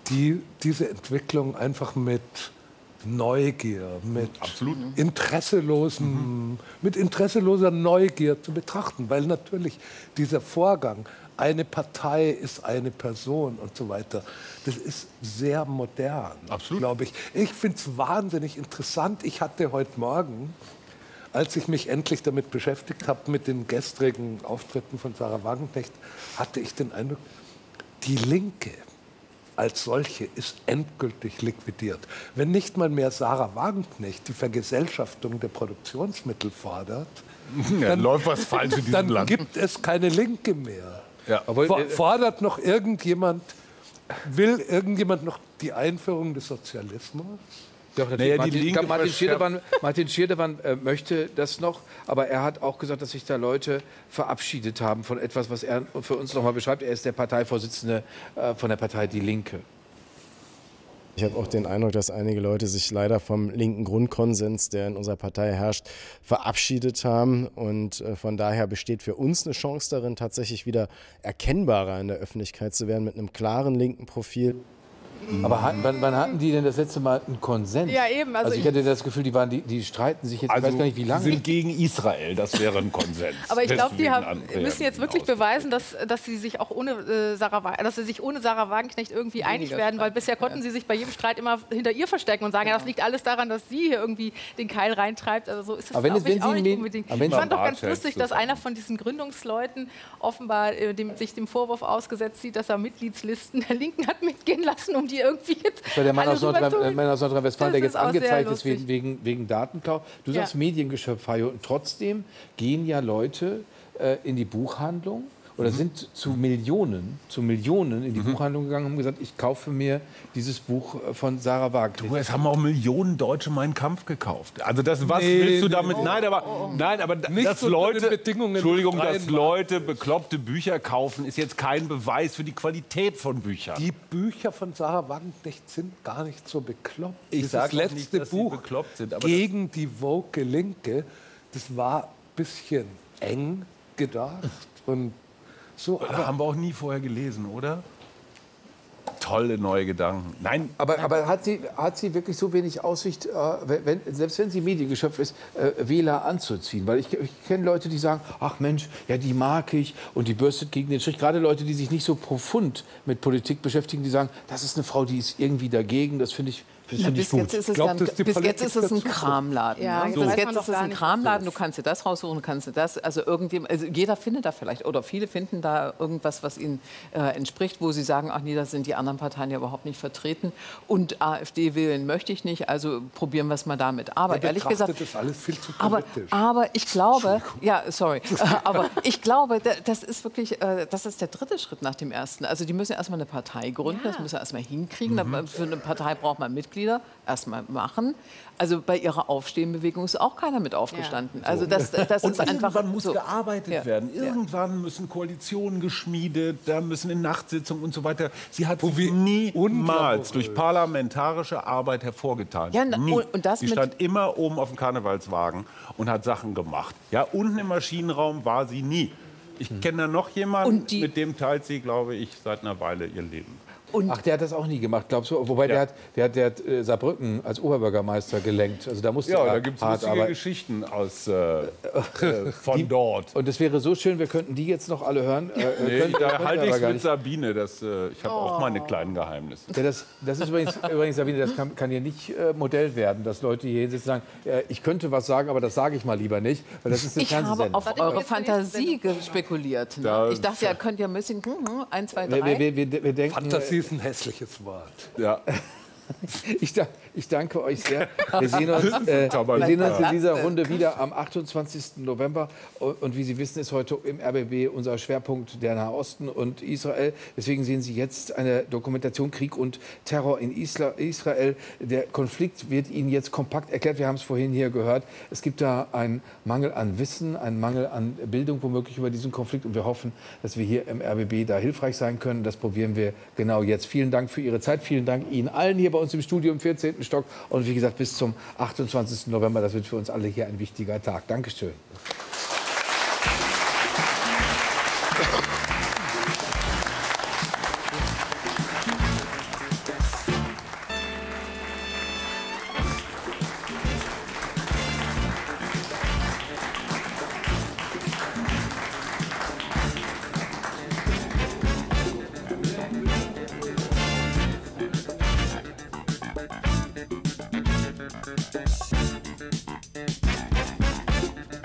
die, diese Entwicklung einfach mit Neugier, mit interesselosen, mit interesseloser Neugier zu betrachten, weil natürlich dieser Vorgang, eine Partei ist eine Person und so weiter, das ist sehr modern, glaube ich. Ich finde es wahnsinnig interessant. Ich hatte heute Morgen, als ich mich endlich damit beschäftigt habe, mit den gestrigen Auftritten von Sarah Wagenknecht, hatte ich den Eindruck, die Linke als solche ist endgültig liquidiert. Wenn nicht mal mehr Sarah Wagenknecht die Vergesellschaftung der Produktionsmittel fordert, Ja, läuft was falsch in diesem dann Land. gibt es keine Linke mehr. Ja. For- Fordert noch irgendjemand, will irgendjemand noch die Einführung des Sozialismus? Doch, Naja, Martin, glaub, Martin Schirdewan, Martin Schirdewan äh, möchte das noch, aber er hat auch gesagt, dass sich da Leute verabschiedet haben von etwas, was er für uns noch mal beschreibt. Er ist der Parteivorsitzende äh, von der Partei Die Linke. Ich habe auch den Eindruck, dass einige Leute sich leider vom linken Grundkonsens, der in unserer Partei herrscht, verabschiedet haben. Und äh, von daher besteht für uns eine Chance darin, tatsächlich wieder erkennbarer in der Öffentlichkeit zu werden mit einem klaren linken Profil. Aber hat, wann, wann hatten die denn das letzte Mal einen Konsens? Ja, eben, also Also, ich ich- hatte das Gefühl, die, waren, die, die streiten sich jetzt, ich weiß gar nicht, wie lange. sind gegen Israel, das wäre ein Konsens. Aber ich glaube, die haben, müssen jetzt wirklich beweisen, dass, dass sie sich auch ohne äh, Sarah, dass sie sich ohne Sarah Wagenknecht irgendwie einig werden, weil bisher konnten sie sich bei jedem Streit immer hinter ihr verstecken und sagen, ja, das liegt alles daran, dass sie hier irgendwie den Keil reintreibt. Also so ist es Aber wenn ich wenn auch nicht unbedingt. aber wenn Ich fand doch ganz lustig, dass einer von diesen Gründungsleuten offenbar äh, dem, sich dem Vorwurf ausgesetzt sieht, dass er Mitgliedslisten der Linken hat mitgehen lassen, um die irgendwie jetzt Bei der Mann aus, äh, Mann aus Nordrhein-Westfalen, der Das jetzt angezeigt ist wegen, wegen, wegen Datenklau. Du Ja. sagst Mediengeschöpf, Hajo. Und trotzdem gehen ja Leute äh, in die Buchhandlung oder sind zu Millionen, zu Millionen in die Buchhandlung gegangen und haben gesagt, ich kaufe mir dieses Buch äh, von Sarah Wagner. Du, es haben auch Millionen Deutsche meinen Kampf gekauft. Also das, was Nee, willst du nee, damit? oh, nein, aber nein, aber Nicht dass Leute, Bedingungen Entschuldigung, dass Leute bekloppte Bücher kaufen, ist jetzt kein Beweis für die Qualität von Büchern. Die Bücher von Sarah Wagenknecht sind gar nicht so bekloppt. Ich Dieses sag auch letzte nicht, dass sie Buch bekloppt sind, aber gegen die woke Linke, das war ein bisschen eng gedacht und so. Aber haben wir auch nie vorher gelesen, oder? Tolle neue Gedanken. Nein, Aber, aber hat, sie, hat sie wirklich so wenig Aussicht, äh, wenn, selbst wenn sie Mediengeschöpf ist, äh, Wähler anzuziehen? Weil ich, ich kenne Leute, die sagen, ach Mensch, ja, die mag ich und die bürstet gegen den Strich. Gerade Leute, die sich nicht so profund mit Politik beschäftigen, die sagen, das ist eine Frau, die ist irgendwie dagegen. Das finde ich, Na, bis, jetzt ist es Glaub, dann, bis jetzt ist es ein. Kramladen. Ja, ne? jetzt Bis jetzt ist es ein Kramladen, du kannst dir das raussuchen, kannst dir das. Also, irgendjemand, also jeder findet da vielleicht, oder viele finden da irgendwas, was ihnen äh, entspricht, wo sie sagen, ach nee, da sind die anderen Parteien ja überhaupt nicht vertreten. Und AfD wählen möchte ich nicht, also probieren wir es mal damit. Aber Er ehrlich gesagt, das alles viel zu aber, aber ich glaube, ja, sorry, aber ich glaube, da- das ist wirklich, äh, das ist der dritte Schritt nach dem ersten. Also die müssen erstmal eine Partei gründen, das müssen sie erstmal hinkriegen. Da- Für eine Partei braucht man Mitglieder, erstmal machen. Also bei ihrer Aufstehenbewegung ist auch keiner mit aufgestanden. Also das, das und ist einfach irgendwann muss so. gearbeitet Ja. werden. Ja. Irgendwann müssen Koalitionen geschmiedet, da müssen in Nachtsitzungen und so weiter. Sie hat sich niemals durch parlamentarische Arbeit hervorgetan. Ja, Nie. und- das Sie stand immer oben auf dem Karnevalswagen und hat Sachen gemacht. Ja, unten im Maschinenraum war sie nie. Ich Hm. kenne da noch jemanden, mit dem teilt sie, glaube ich, seit einer Weile ihr Leben. Ach, der hat das auch nie gemacht, glaubst du? Wobei der hat, der hat, der hat äh, Saarbrücken als Oberbürgermeister gelenkt. Also da musste Ja, da gibt es lustige. Geschichten aus, äh, äh, von dort. Und es wäre so schön, wir könnten die jetzt noch alle hören. Äh, Nee, können- da halte wir ich es mit. Sabine. Das, äh, ich habe auch meine kleinen Geheimnisse. Ja, das, das ist übrigens, übrigens Sabine, das kann, kann hier nicht äh, Modell werden, dass Leute hier hinsitzen und sagen, äh, ich könnte was sagen, aber das sage ich mal lieber nicht, weil das ist eine Ich habe auf eure Fantasie spekuliert. Ne? Da- Ich dachte, ja, könnt ihr ein bisschen, hm, hm, eins, zwei, Wir, drei. wir, wir, wir denken, Fantasie ist ein hässliches Wort. Ja. Ich, da, ich danke euch sehr. Wir sehen uns, äh, wir sehen uns in dieser Runde wieder am 28. November. Und, wie Sie wissen, ist heute im RBB unser Schwerpunkt der Nahosten und Israel. Deswegen sehen Sie jetzt eine Dokumentation Krieg und Terror in Isla Israel. Der Konflikt wird Ihnen jetzt kompakt erklärt. Wir haben es vorhin hier gehört. Es gibt da einen Mangel an Wissen, einen Mangel an Bildung womöglich über diesen Konflikt. Und wir hoffen, dass wir hier im RBB da hilfreich sein können. Das probieren wir genau jetzt. Vielen Dank für Ihre Zeit. Vielen Dank Ihnen allen hier bei uns im Studio im 14. Stock. Und wie gesagt, bis zum 28. November. Das wird für uns alle hier ein wichtiger Tag. Dankeschön.